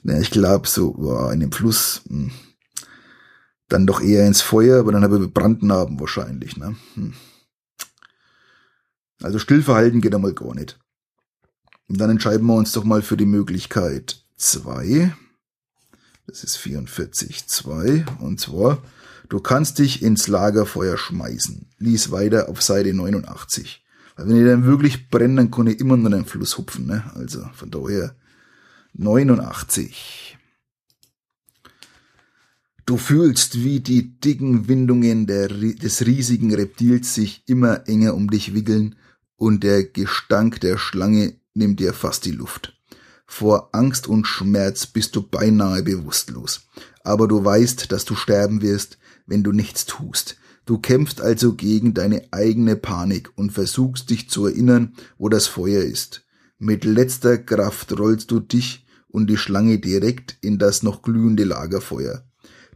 Na, ich glaube so, boah, in dem Fluss. Hm. Dann doch eher ins Feuer, aber dann habe ich Brandnarben wahrscheinlich. Ne? Hm. Also Stillverhalten geht einmal gar nicht. Und dann entscheiden wir uns doch mal für die Möglichkeit 2. Das ist 44.2. Und zwar, du kannst dich ins Lagerfeuer schmeißen. Lies weiter auf Seite 89. Weil wenn ihr dann wirklich brennt, dann kann ich immer noch in den Fluss hupfen. Ne? Also von daher 89. Du fühlst, wie die dicken Windungen der, des riesigen Reptils sich immer enger um dich wickeln und der Gestank der Schlange nimmt dir fast die Luft. Vor Angst und Schmerz bist du beinahe bewusstlos. Aber du weißt, dass du sterben wirst, wenn du nichts tust. Du kämpfst also gegen deine eigene Panik und versuchst dich zu erinnern, wo das Feuer ist. Mit letzter Kraft rollst du dich und die Schlange direkt in das noch glühende Lagerfeuer.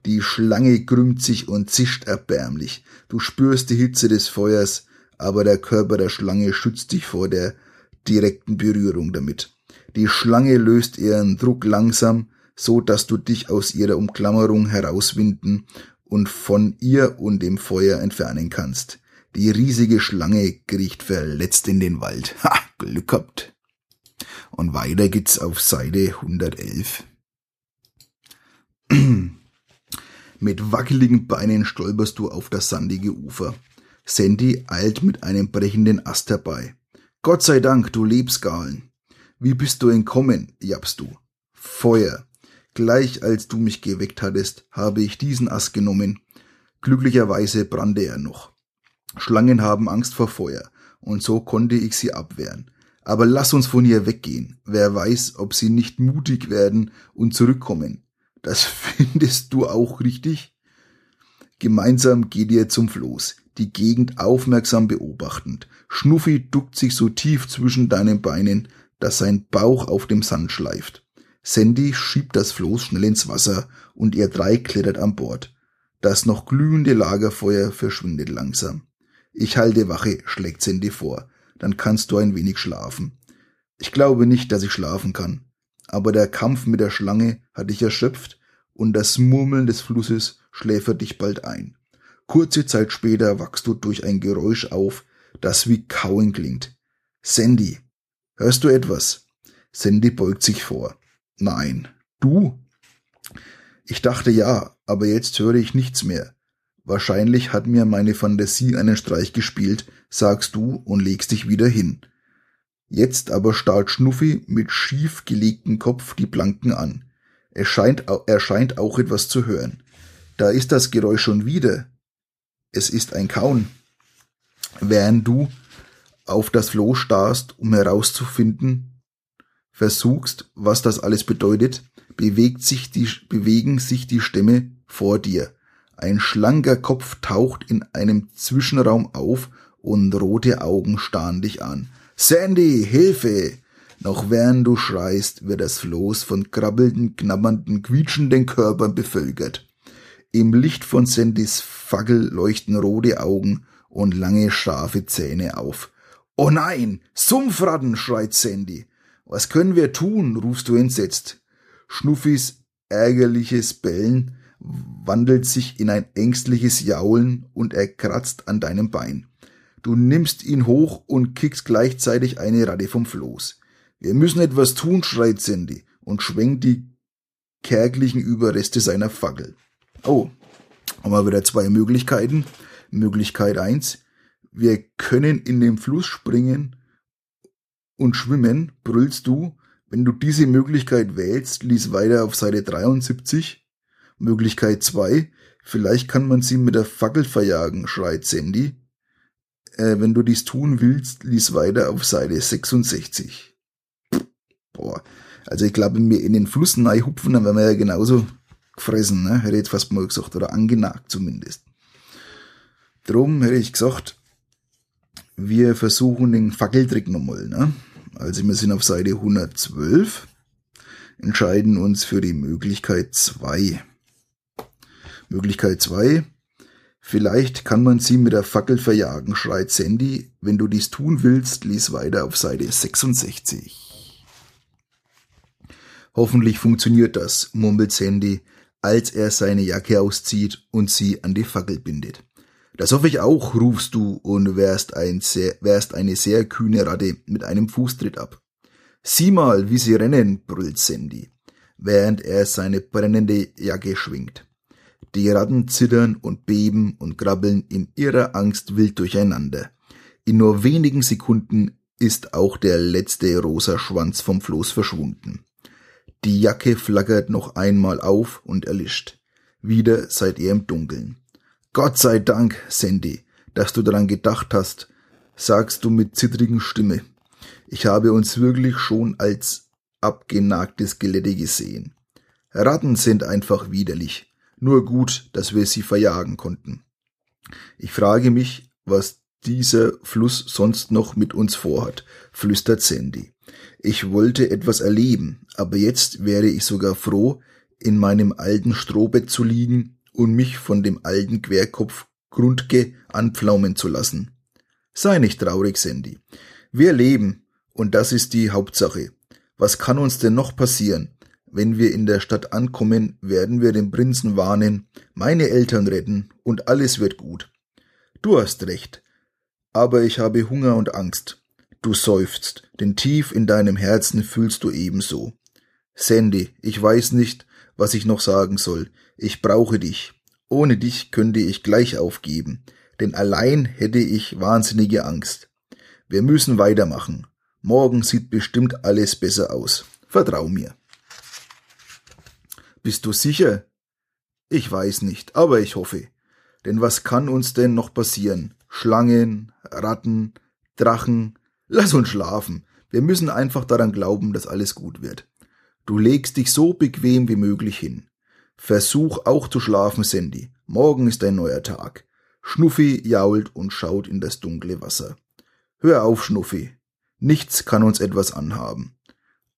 Die Schlange krümmt sich und zischt erbärmlich. Du spürst die Hitze des Feuers, aber der Körper der Schlange schützt dich vor der direkten Berührung damit. Die Schlange löst ihren Druck langsam, so dass du dich aus ihrer Umklammerung herauswinden und von ihr und dem Feuer entfernen kannst. Die riesige Schlange kriecht verletzt in den Wald. Ha, Glück gehabt. Und weiter geht's auf Seite 111. mit wackeligen Beinen stolperst du auf das sandige Ufer. Sandy eilt mit einem brechenden Ast herbei. Gott sei Dank, du lebst, Galen. Wie bist du entkommen? jappst du. Feuer. Gleich als du mich geweckt hattest, habe ich diesen Ast genommen. Glücklicherweise brannte er noch. Schlangen haben Angst vor Feuer, und so konnte ich sie abwehren. Aber lass uns von hier weggehen. Wer weiß, ob sie nicht mutig werden und zurückkommen. Das findest du auch richtig? Gemeinsam geht ihr zum Floß, die Gegend aufmerksam beobachtend. Schnuffi duckt sich so tief zwischen deinen Beinen, dass sein Bauch auf dem Sand schleift. Sandy schiebt das Floß schnell ins Wasser und ihr drei klettert an Bord. Das noch glühende Lagerfeuer verschwindet langsam. Ich halte Wache, schlägt Sandy vor. Dann kannst du ein wenig schlafen. Ich glaube nicht, dass ich schlafen kann. Aber der Kampf mit der Schlange hat dich erschöpft und das Murmeln des Flusses schläfert dich bald ein. Kurze Zeit später wachst du durch ein Geräusch auf, das wie Kauen klingt. Sandy, hörst du etwas? Sandy beugt sich vor. Nein. Du? Ich dachte ja, aber jetzt höre ich nichts mehr. Wahrscheinlich hat mir meine Fantasie einen Streich gespielt, sagst du und legst dich wieder hin. Jetzt aber starrt Schnuffi mit schief gelegtem Kopf die Planken an. Er scheint, er scheint auch etwas zu hören. Da ist das Geräusch schon wieder. Es ist ein Kauen. Während du auf das Floh starrst, um herauszufinden, versuchst, was das alles bedeutet, bewegt sich die, bewegen sich die Stämme vor dir. Ein schlanker Kopf taucht in einem Zwischenraum auf und rote Augen starren dich an. Sandy, Hilfe! Noch während du schreist, wird das Floß von krabbelnden, knabbernden, quietschenden Körpern bevölkert. Im Licht von Sandys Fackel leuchten rote Augen und lange scharfe Zähne auf. Oh nein, Sumpfratten, schreit Sandy. Was können wir tun? rufst du entsetzt. Schnuffis ärgerliches Bellen wandelt sich in ein ängstliches Jaulen und er kratzt an deinem Bein. Du nimmst ihn hoch und kickst gleichzeitig eine Ratte vom Floß. Wir müssen etwas tun, schreit Sandy und schwenkt die kärglichen Überreste seiner Fackel. Oh, haben wir wieder zwei Möglichkeiten. Möglichkeit eins: Wir können in den Fluss springen und schwimmen, brüllst du. Wenn du diese Möglichkeit wählst, lies weiter auf Seite 73. Möglichkeit zwei: Vielleicht kann man sie mit der Fackel verjagen, schreit Sandy. Äh, wenn du dies tun willst, lies weiter auf Seite 66. Boah. Also ich glaube, mir in den Fluss hupfen, dann wären wir ja genauso gefressen, ne? Hätte ich jetzt fast mal gesagt. Oder angenagt zumindest. Drum hätte ich gesagt, wir versuchen den Fackeltrick nochmal, ne? Also wir sind auf Seite 112, entscheiden uns für die Möglichkeit 2. Möglichkeit 2. Vielleicht kann man sie mit der Fackel verjagen, schreit Sandy. Wenn du dies tun willst, lies weiter auf Seite 66. Hoffentlich funktioniert das, murmelt Sandy, als er seine Jacke auszieht und sie an die Fackel bindet. Das hoffe ich auch, rufst du und wärst, ein sehr, wärst eine sehr kühne Ratte mit einem Fußtritt ab. Sieh mal, wie sie rennen, brüllt Sandy, während er seine brennende Jacke schwingt. Die Ratten zittern und beben und krabbeln in ihrer Angst wild durcheinander. In nur wenigen Sekunden ist auch der letzte rosa Schwanz vom Floß verschwunden. Die Jacke flackert noch einmal auf und erlischt. Wieder seid ihr im Dunkeln. Gott sei Dank, Sandy, dass du daran gedacht hast, sagst du mit zittrigen Stimme. Ich habe uns wirklich schon als abgenagte Skelette gesehen. Ratten sind einfach widerlich. Nur gut, dass wir sie verjagen konnten. Ich frage mich, was dieser Fluss sonst noch mit uns vorhat, flüstert Sandy. Ich wollte etwas erleben, aber jetzt wäre ich sogar froh, in meinem alten Strohbett zu liegen und mich von dem alten Querkopf Grundge anpflaumen zu lassen. Sei nicht traurig, Sandy. Wir leben, und das ist die Hauptsache. Was kann uns denn noch passieren? Wenn wir in der Stadt ankommen, werden wir den Prinzen warnen, meine Eltern retten, und alles wird gut. Du hast recht. Aber ich habe Hunger und Angst. Du seufzt, denn tief in deinem Herzen fühlst du ebenso. Sandy, ich weiß nicht, was ich noch sagen soll. Ich brauche dich. Ohne dich könnte ich gleich aufgeben, denn allein hätte ich wahnsinnige Angst. Wir müssen weitermachen. Morgen sieht bestimmt alles besser aus. Vertrau mir. Bist du sicher? Ich weiß nicht, aber ich hoffe. Denn was kann uns denn noch passieren? Schlangen, Ratten, Drachen, Lass uns schlafen. Wir müssen einfach daran glauben, dass alles gut wird. Du legst dich so bequem wie möglich hin. Versuch auch zu schlafen, Sandy. Morgen ist ein neuer Tag. Schnuffi jault und schaut in das dunkle Wasser. Hör auf, Schnuffi. Nichts kann uns etwas anhaben.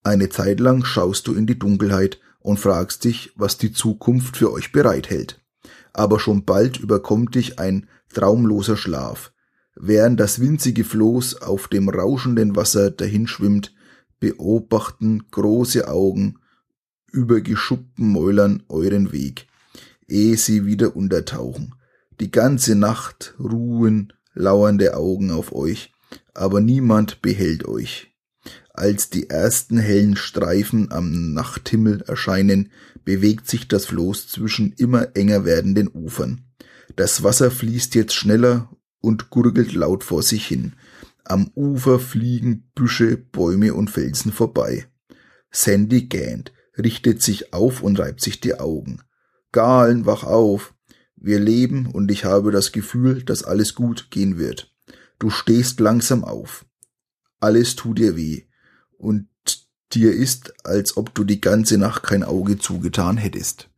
Eine Zeit lang schaust du in die Dunkelheit und fragst dich, was die Zukunft für euch bereithält. Aber schon bald überkommt dich ein traumloser Schlaf. Während das winzige Floß auf dem rauschenden Wasser dahinschwimmt, beobachten große Augen über geschuppten Mäulern euren Weg, ehe sie wieder untertauchen. Die ganze Nacht ruhen lauernde Augen auf euch, aber niemand behält euch. Als die ersten hellen Streifen am Nachthimmel erscheinen, bewegt sich das Floß zwischen immer enger werdenden Ufern. Das Wasser fließt jetzt schneller und gurgelt laut vor sich hin. Am Ufer fliegen Büsche, Bäume und Felsen vorbei. Sandy gähnt, richtet sich auf und reibt sich die Augen. Galen, wach auf. Wir leben und ich habe das Gefühl, dass alles gut gehen wird. Du stehst langsam auf. Alles tut dir weh und dir ist, als ob du die ganze Nacht kein Auge zugetan hättest.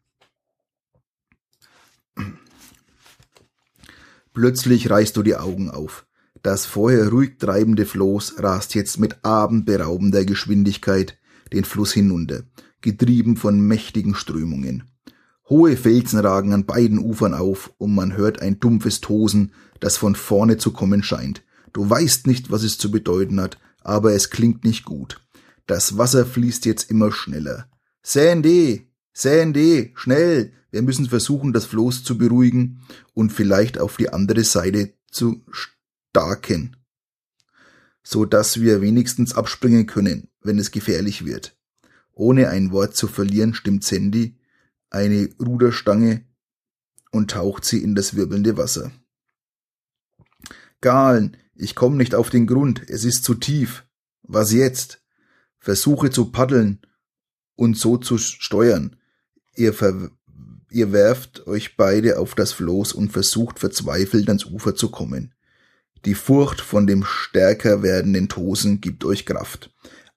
Plötzlich reißt du die Augen auf. Das vorher ruhig treibende Floß rast jetzt mit abendberaubender Geschwindigkeit den Fluss hinunter, getrieben von mächtigen Strömungen. Hohe Felsen ragen an beiden Ufern auf und man hört ein dumpfes Tosen, das von vorne zu kommen scheint. Du weißt nicht, was es zu bedeuten hat, aber es klingt nicht gut. Das Wasser fließt jetzt immer schneller. Sandy, Sandy, schnell! Wir müssen versuchen, das Floß zu beruhigen und vielleicht auf die andere Seite zu starken, so dass wir wenigstens abspringen können, wenn es gefährlich wird. Ohne ein Wort zu verlieren, stimmt Sandy eine Ruderstange und taucht sie in das wirbelnde Wasser. Galen, ich komme nicht auf den Grund, es ist zu tief. Was jetzt? Versuche zu paddeln und so zu steuern. Ihr, ver ihr werft euch beide auf das Floß und versucht verzweifelt ans Ufer zu kommen. Die Furcht von dem stärker werdenden Tosen gibt euch Kraft.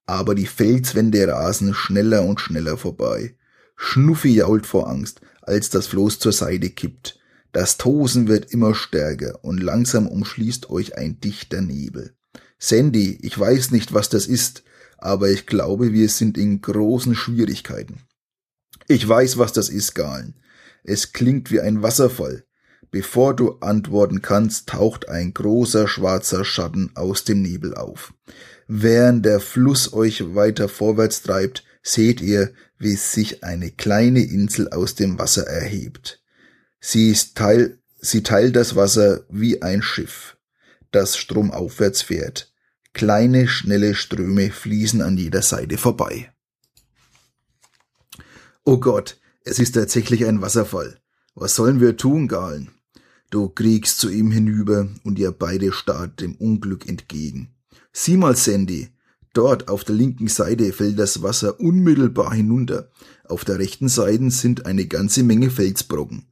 Aber die Felswände rasen schneller und schneller vorbei. Schnuffi jault vor Angst, als das Floß zur Seite kippt. Das Tosen wird immer stärker und langsam umschließt euch ein dichter Nebel. Sandy, ich weiß nicht, was das ist, aber ich glaube, wir sind in großen Schwierigkeiten. Ich weiß, was das ist, Galen. Es klingt wie ein Wasserfall. Bevor du antworten kannst, taucht ein großer schwarzer Schatten aus dem Nebel auf. Während der Fluss euch weiter vorwärts treibt, seht ihr, wie sich eine kleine Insel aus dem Wasser erhebt. Sie ist Teil, sie teilt das Wasser wie ein Schiff, das stromaufwärts fährt. Kleine, schnelle Ströme fließen an jeder Seite vorbei. Oh Gott, es ist tatsächlich ein Wasserfall. Was sollen wir tun, Galen? Du kriegst zu ihm hinüber und ihr beide starrt dem Unglück entgegen. Sieh mal, Sandy, dort auf der linken Seite fällt das Wasser unmittelbar hinunter. Auf der rechten Seite sind eine ganze Menge Felsbrocken.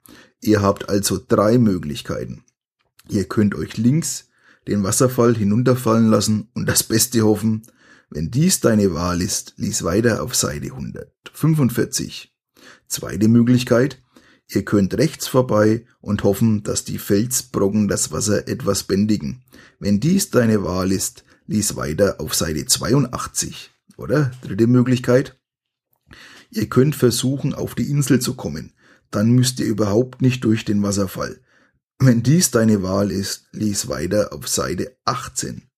Ihr habt also drei Möglichkeiten. Ihr könnt euch links den Wasserfall hinunterfallen lassen und das Beste hoffen, wenn dies deine Wahl ist, lies weiter auf Seite 145. Zweite Möglichkeit, ihr könnt rechts vorbei und hoffen, dass die Felsbrocken das Wasser etwas bändigen. Wenn dies deine Wahl ist, lies weiter auf Seite 82. Oder dritte Möglichkeit, ihr könnt versuchen, auf die Insel zu kommen. Dann müsst ihr überhaupt nicht durch den Wasserfall. Wenn dies deine Wahl ist, lies weiter auf Seite 18.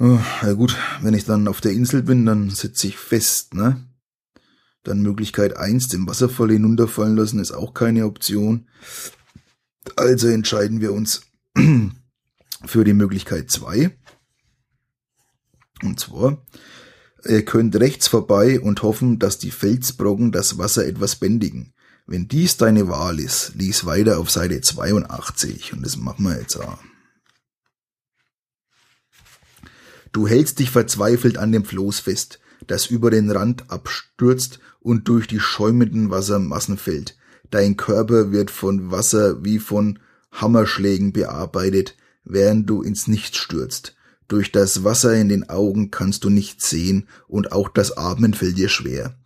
Oh, ja gut, wenn ich dann auf der Insel bin, dann sitze ich fest, ne? Dann Möglichkeit 1, den Wasserfall hinunterfallen lassen, ist auch keine Option. Also entscheiden wir uns für die Möglichkeit 2. Und zwar, ihr könnt rechts vorbei und hoffen, dass die Felsbrocken das Wasser etwas bändigen. Wenn dies deine Wahl ist, lies weiter auf Seite 82 und das machen wir jetzt auch. Du hältst dich verzweifelt an dem Floß fest, das über den Rand abstürzt und durch die schäumenden Wassermassen fällt. Dein Körper wird von Wasser wie von Hammerschlägen bearbeitet, während du ins Nichts stürzt. Durch das Wasser in den Augen kannst du nichts sehen und auch das Atmen fällt dir schwer.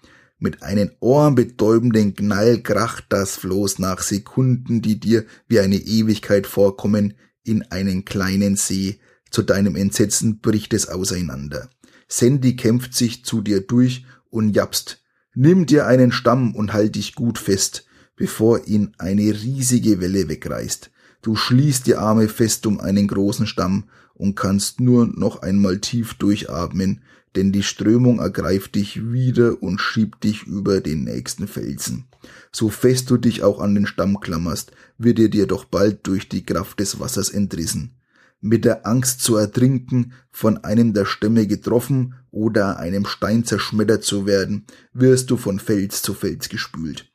Mit einem ohrenbetäubenden Knall kracht das Floß nach Sekunden, die dir wie eine Ewigkeit vorkommen, in einen kleinen See. Zu deinem Entsetzen bricht es auseinander. Sandy kämpft sich zu dir durch und japst. Nimm dir einen Stamm und halt dich gut fest, bevor ihn eine riesige Welle wegreißt. Du schließt die Arme fest um einen großen Stamm und kannst nur noch einmal tief durchatmen, denn die Strömung ergreift dich wieder und schiebt dich über den nächsten Felsen. So fest du dich auch an den Stamm klammerst, wird er dir doch bald durch die Kraft des Wassers entrissen. Mit der Angst zu ertrinken, von einem der Stämme getroffen oder einem Stein zerschmettert zu werden, wirst du von Fels zu Fels gespült.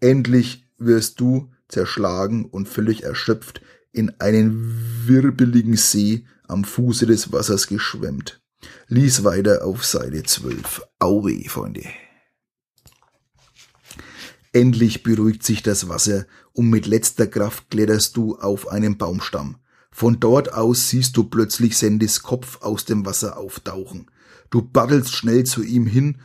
Endlich wirst du, zerschlagen und völlig erschöpft, in einen wirbeligen See am Fuße des Wassers geschwemmt. Lies weiter auf Seite 12. Auwe, Freunde. Endlich beruhigt sich das Wasser und mit letzter Kraft kletterst du auf einen Baumstamm. Von dort aus siehst du plötzlich Sandys Kopf aus dem Wasser auftauchen. Du paddelst schnell zu ihm hin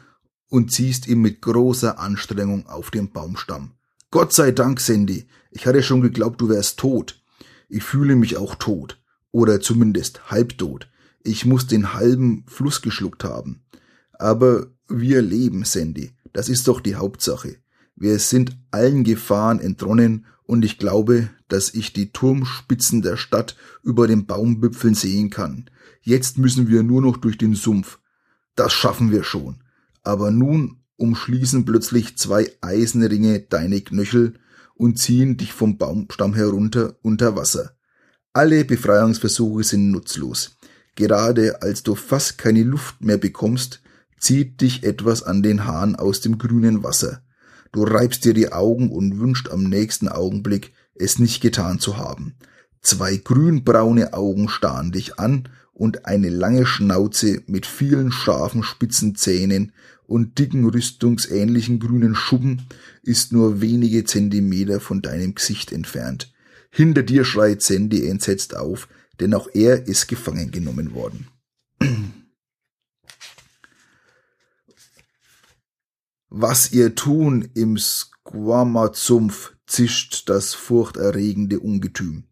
und ziehst ihn mit großer Anstrengung auf den Baumstamm. Gott sei Dank, Sandy. Ich hatte schon geglaubt, du wärst tot. Ich fühle mich auch tot. Oder zumindest halbtot. Ich muss den halben Fluss geschluckt haben. Aber wir leben, Sandy. Das ist doch die Hauptsache. Wir sind allen Gefahren entronnen und ich glaube, dass ich die Turmspitzen der Stadt über den Baumwipfeln sehen kann. Jetzt müssen wir nur noch durch den Sumpf. Das schaffen wir schon. Aber nun umschließen plötzlich zwei Eisenringe deine Knöchel und ziehen dich vom Baumstamm herunter unter Wasser. Alle Befreiungsversuche sind nutzlos. Gerade als du fast keine Luft mehr bekommst, zieht dich etwas an den Haaren aus dem grünen Wasser. Du reibst dir die Augen und wünschst am nächsten Augenblick, es nicht getan zu haben. Zwei grünbraune Augen starren dich an und eine lange Schnauze mit vielen scharfen spitzen Zähnen und dicken rüstungsähnlichen grünen Schuppen ist nur wenige Zentimeter von deinem Gesicht entfernt. Hinter dir schreit Sandy entsetzt auf, denn auch er ist gefangen genommen worden. Was ihr tun im Squama-Sumpf, zischt das furchterregende Ungetüm.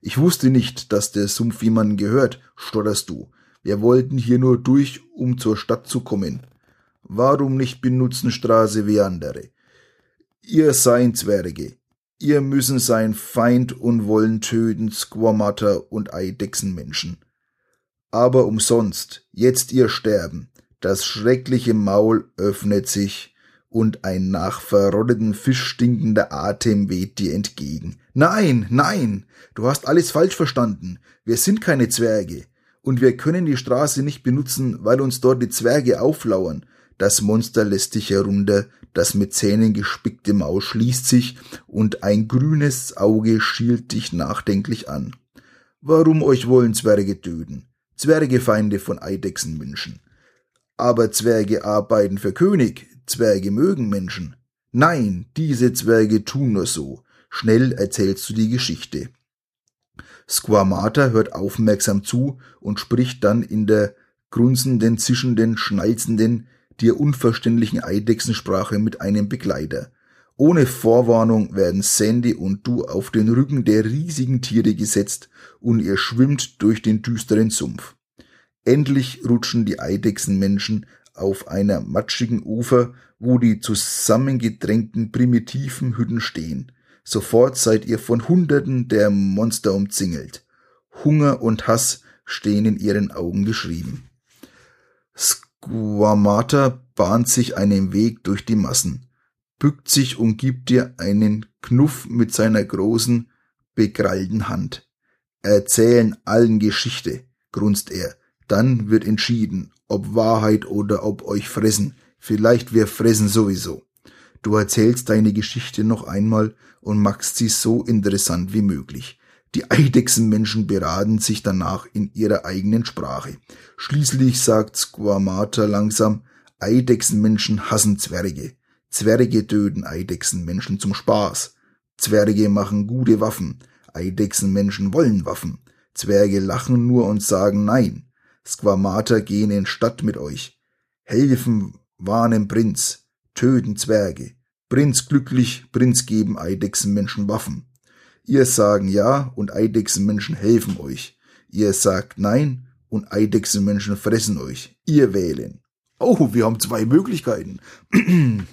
Ich wusste nicht, dass der Sumpf jemanden gehört, stotterst du. Wir wollten hier nur durch, um zur Stadt zu kommen. Warum nicht benutzen Straße wie andere? Ihr seid Zwerge. Ihr müssen sein Feind und wollen töten Squamatter und Eidechsenmenschen. Aber umsonst, jetzt ihr sterben. Das schreckliche Maul öffnet sich und ein nach verrotteten Fisch stinkender Atem weht dir entgegen. Nein, nein, du hast alles falsch verstanden. Wir sind keine Zwerge. Und wir können die Straße nicht benutzen, weil uns dort die Zwerge auflauern. Das Monster lässt dich herunter, das mit Zähnen gespickte Maul schließt sich und ein grünes Auge schielt dich nachdenklich an. Warum euch wollen Zwerge töten? Zwergefeinde von Eidechsenmenschen. Aber Zwerge arbeiten für König, Zwerge mögen Menschen. Nein, diese Zwerge tun nur so. Schnell erzählst du die Geschichte. Squamata hört aufmerksam zu und spricht dann in der grunzenden, zischenden, schnalzenden, dir unverständlichen Eidechsensprache mit einem Begleiter. Ohne Vorwarnung werden Sandy und du auf den Rücken der riesigen Tiere gesetzt und ihr schwimmt durch den düsteren Sumpf. Endlich rutschen die Eidechsenmenschen auf einer matschigen Ufer, wo die zusammengedrängten primitiven Hütten stehen. Sofort seid ihr von Hunderten der Monster umzingelt. Hunger und Hass stehen in ihren Augen geschrieben. Squamata bahnt sich einen Weg durch die Massen, bückt sich und gibt dir einen Knuff mit seiner großen, begrallten Hand. Erzählen allen Geschichte, grunzt er. Dann wird entschieden, ob Wahrheit oder ob euch fressen. Vielleicht wir fressen sowieso. Du erzählst deine Geschichte noch einmal und machst sie so interessant wie möglich. Die Eidechsenmenschen beraten sich danach in ihrer eigenen Sprache. Schließlich sagt Squamata langsam, Eidechsenmenschen hassen Zwerge. Zwerge töten Eidechsenmenschen zum Spaß. Zwerge machen gute Waffen. Eidechsenmenschen wollen Waffen. Zwerge lachen nur und sagen Nein. Squamata gehen in Stadt mit euch. Helfen warnen Prinz, töten Zwerge. Prinz glücklich, Prinz geben Eidechsenmenschen Waffen. Ihr sagen ja und Eidechsenmenschen helfen euch. Ihr sagt nein und Eidechsenmenschen fressen euch. Ihr wählen. Oh, wir haben zwei Möglichkeiten.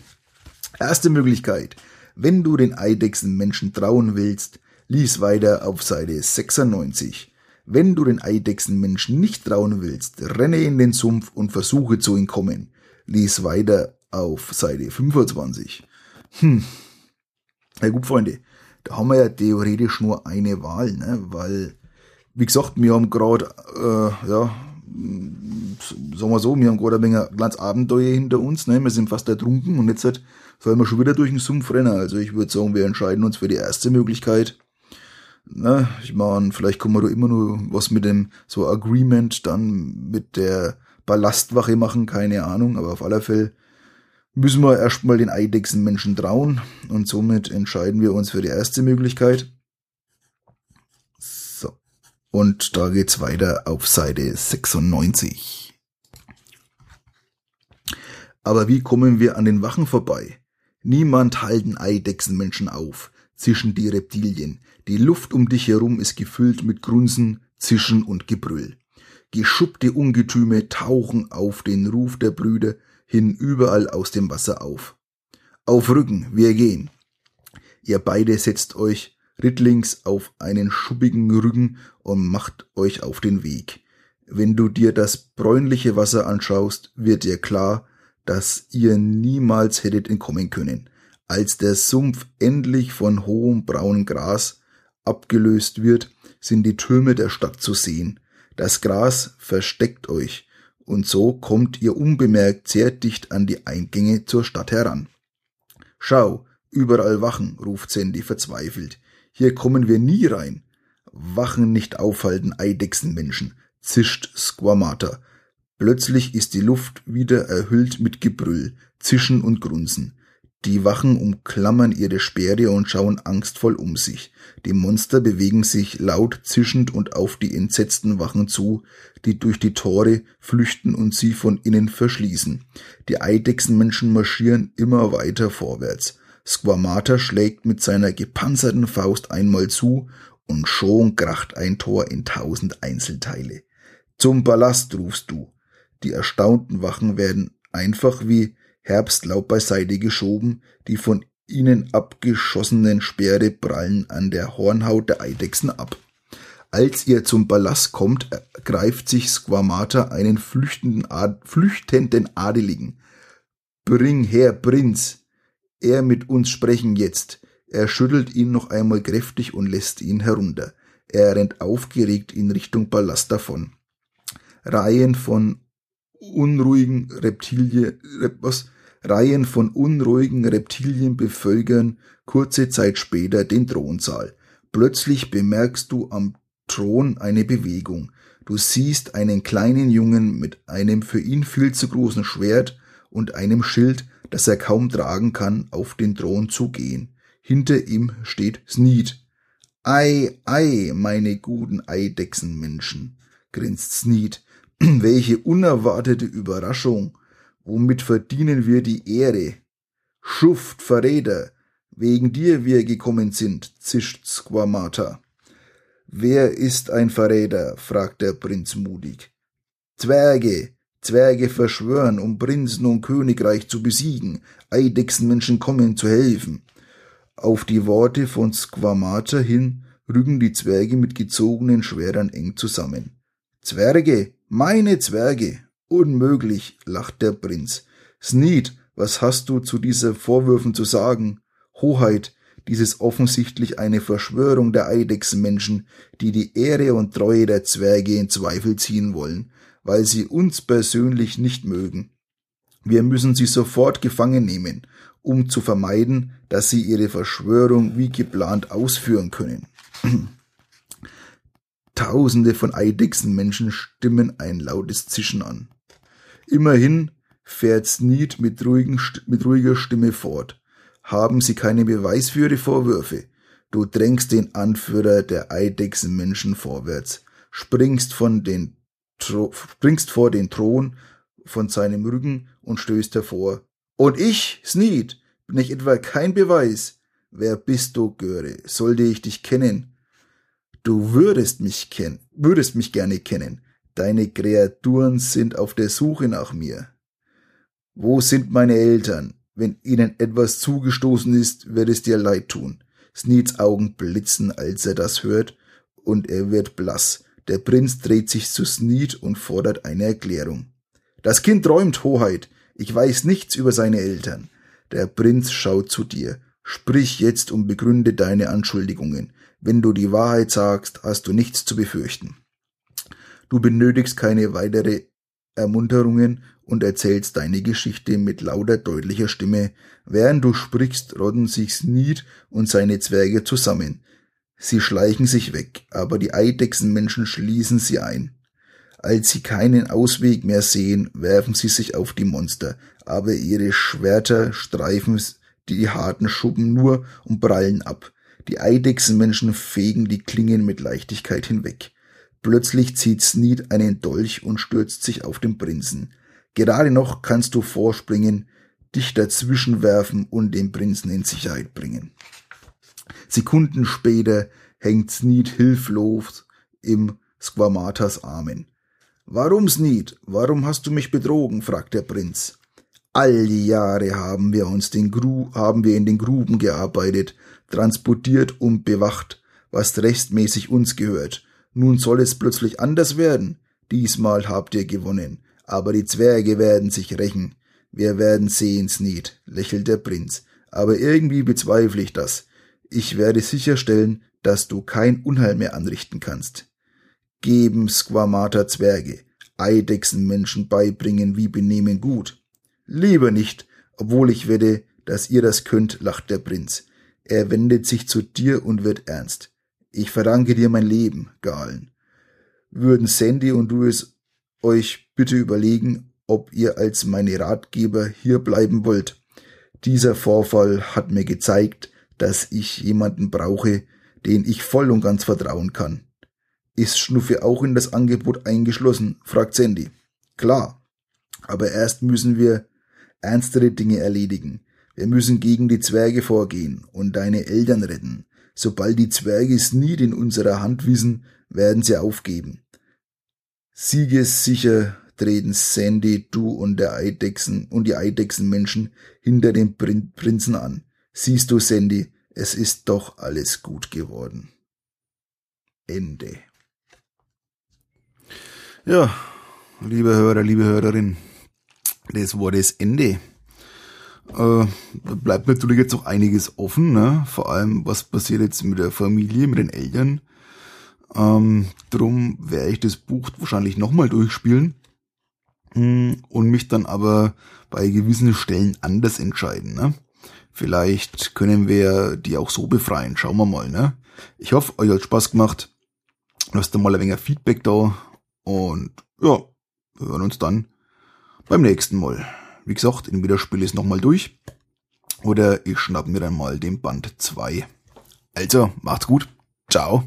Erste Möglichkeit. Wenn du den Eidechsenmenschen trauen willst, lies weiter auf Seite 96. Wenn du den Eidechsenmenschen nicht trauen willst, renne in den Sumpf und versuche zu entkommen. Lies weiter auf Seite 25. Hm. Ja gut, Freunde, da haben wir ja theoretisch nur eine Wahl, ne? weil, wie gesagt, wir haben gerade, äh, ja, sagen wir so, wir haben gerade ein Menge ganz Abenteuer hinter uns, ne? wir sind fast ertrunken und jetzt halt sollen wir schon wieder durch den Sumpf rennen. Also ich würde sagen, wir entscheiden uns für die erste Möglichkeit. Ne? Ich meine, vielleicht kommen wir da immer nur was mit dem so Agreement dann mit der Ballastwache machen, keine Ahnung, aber auf alle Fälle müssen wir erstmal den Eidechsenmenschen trauen und somit entscheiden wir uns für die erste Möglichkeit. So. Und da geht's weiter auf Seite 96. Aber wie kommen wir an den Wachen vorbei? Niemand halten Eidechsenmenschen auf, zischen die Reptilien. Die Luft um dich herum ist gefüllt mit Grunzen, Zischen und Gebrüll. Geschuppte Ungetüme tauchen auf den Ruf der Brüder hin überall aus dem Wasser auf. Auf Rücken, wir gehen. Ihr beide setzt euch rittlings auf einen schuppigen Rücken und macht euch auf den Weg. Wenn du dir das bräunliche Wasser anschaust, wird dir klar, dass ihr niemals hättet entkommen können. Als der Sumpf endlich von hohem braunen Gras abgelöst wird, sind die Türme der Stadt zu sehen. Das Gras versteckt euch, und so kommt ihr unbemerkt sehr dicht an die Eingänge zur Stadt heran. Schau, überall Wachen, ruft Sandy verzweifelt. Hier kommen wir nie rein. Wachen nicht aufhalten, Eidechsenmenschen, zischt Squamata. Plötzlich ist die Luft wieder erhüllt mit Gebrüll, Zischen und Grunzen. Die Wachen umklammern ihre Speere und schauen angstvoll um sich. Die Monster bewegen sich laut zischend und auf die entsetzten Wachen zu, die durch die Tore flüchten und sie von innen verschließen. Die Eidechsenmenschen marschieren immer weiter vorwärts. Squamata schlägt mit seiner gepanzerten Faust einmal zu und schon kracht ein Tor in tausend Einzelteile. Zum Ballast rufst du. Die erstaunten Wachen werden einfach wie Herbstlaub beiseite geschoben, die von ihnen abgeschossenen Speere prallen an der Hornhaut der Eidechsen ab. Als ihr zum Ballast kommt, greift sich Squamata einen flüchtenden, Ad flüchtenden Adeligen. Bring her, Prinz, er mit uns sprechen jetzt. Er schüttelt ihn noch einmal kräftig und lässt ihn herunter. Er rennt aufgeregt in Richtung Ballast davon. Reihen von unruhigen Reptilien, was, Reihen von unruhigen Reptilien bevölkern kurze Zeit später den Thronsaal. Plötzlich bemerkst du am Thron eine Bewegung. Du siehst einen kleinen Jungen mit einem für ihn viel zu großen Schwert und einem Schild, das er kaum tragen kann, auf den Thron zugehen. Hinter ihm steht Sneed. Ei, ei, meine guten Eidechsenmenschen, grinst Sneed. Welche unerwartete Überraschung. Womit verdienen wir die Ehre? Schuft, Verräter, wegen dir wir gekommen sind, zischt Squamata. Wer ist ein Verräter? fragt der Prinz mutig. Zwerge, Zwerge verschwören, um Prinzen und Königreich zu besiegen. Eidechsenmenschen kommen zu helfen. Auf die Worte von Squamata hin rücken die Zwerge mit gezogenen Schwertern eng zusammen. Zwerge, meine Zwerge, Unmöglich, lacht der Prinz. Sneed, was hast du zu diesen Vorwürfen zu sagen? Hoheit, dies ist offensichtlich eine Verschwörung der Eidechsenmenschen, die die Ehre und Treue der Zwerge in Zweifel ziehen wollen, weil sie uns persönlich nicht mögen. Wir müssen sie sofort gefangen nehmen, um zu vermeiden, dass sie ihre Verschwörung wie geplant ausführen können. Tausende von Eidechsenmenschen stimmen ein lautes Zischen an. Immerhin fährt Sneed mit, ruhigen, mit ruhiger Stimme fort. Haben Sie keinen Beweis für Ihre Vorwürfe? Du drängst den Anführer der Eidechsenmenschen vorwärts, springst von den springst vor den Thron von seinem Rücken und stößt hervor. Und ich, Sneed, bin ich etwa kein Beweis? Wer bist du, Göre? Sollte ich dich kennen? Du würdest mich kennen, würdest mich gerne kennen. Deine Kreaturen sind auf der Suche nach mir. Wo sind meine Eltern? Wenn ihnen etwas zugestoßen ist, wird es dir leid tun. Sneeds Augen blitzen, als er das hört, und er wird blass. Der Prinz dreht sich zu Sneed und fordert eine Erklärung. Das Kind träumt, Hoheit. Ich weiß nichts über seine Eltern. Der Prinz schaut zu dir. Sprich jetzt und begründe deine Anschuldigungen. Wenn du die Wahrheit sagst, hast du nichts zu befürchten. Du benötigst keine weitere Ermunterungen und erzählst deine Geschichte mit lauter, deutlicher Stimme. Während du sprichst, rodden sich Sneed und seine Zwerge zusammen. Sie schleichen sich weg, aber die Eidechsenmenschen schließen sie ein. Als sie keinen Ausweg mehr sehen, werfen sie sich auf die Monster, aber ihre Schwerter streifen die harten Schuppen nur und prallen ab. Die Eidechsenmenschen fegen die Klingen mit Leichtigkeit hinweg. Plötzlich zieht Sneed einen Dolch und stürzt sich auf den Prinzen. Gerade noch kannst du vorspringen, dich dazwischen werfen und den Prinzen in Sicherheit bringen. Sekunden später hängt Sneed hilflos im Squamatas Armen. Warum, Sneed? Warum hast du mich betrogen? fragt der Prinz. All die Jahre haben wir uns den Gru haben wir in den Gruben gearbeitet, transportiert und bewacht, was rechtmäßig uns gehört. Nun soll es plötzlich anders werden. Diesmal habt ihr gewonnen, aber die Zwerge werden sich rächen. Wir werden sehen, Sneed, lächelt der Prinz. Aber irgendwie bezweifle ich das. Ich werde sicherstellen, dass du kein Unheil mehr anrichten kannst. Geben Squamata Zwerge, Eidechsenmenschen beibringen, wie benehmen gut. Lieber nicht, obwohl ich wette, dass ihr das könnt, lacht der Prinz. Er wendet sich zu dir und wird ernst. Ich verdanke dir mein Leben, Galen. Würden Sandy und du es euch bitte überlegen, ob ihr als meine Ratgeber hier bleiben wollt. Dieser Vorfall hat mir gezeigt, dass ich jemanden brauche, den ich voll und ganz vertrauen kann. Ist Schnuffe auch in das Angebot eingeschlossen? fragt Sandy. Klar. Aber erst müssen wir ernstere Dinge erledigen. Wir müssen gegen die Zwerge vorgehen und deine Eltern retten. Sobald die Zwerge es nie in unserer Hand wissen, werden sie aufgeben. Siegessicher treten Sandy, du und der Eidechsen und die Eidechsenmenschen hinter dem Prinzen an. Siehst du, Sandy, es ist doch alles gut geworden. Ende. Ja, liebe Hörer, liebe Hörerin, das war das Ende. Äh, bleibt natürlich jetzt noch einiges offen, ne? vor allem was passiert jetzt mit der Familie, mit den Eltern. Ähm, drum werde ich das Buch wahrscheinlich nochmal durchspielen hm, und mich dann aber bei gewissen Stellen anders entscheiden. Ne? Vielleicht können wir die auch so befreien. Schauen wir mal. Ne? Ich hoffe, euch hat Spaß gemacht. Lasst mal ein wenig Feedback da. Und ja, wir hören uns dann beim nächsten Mal. Wie gesagt, entweder spiele ich es nochmal durch oder ich schnapp mir dann mal den Band 2. Also, macht's gut. Ciao.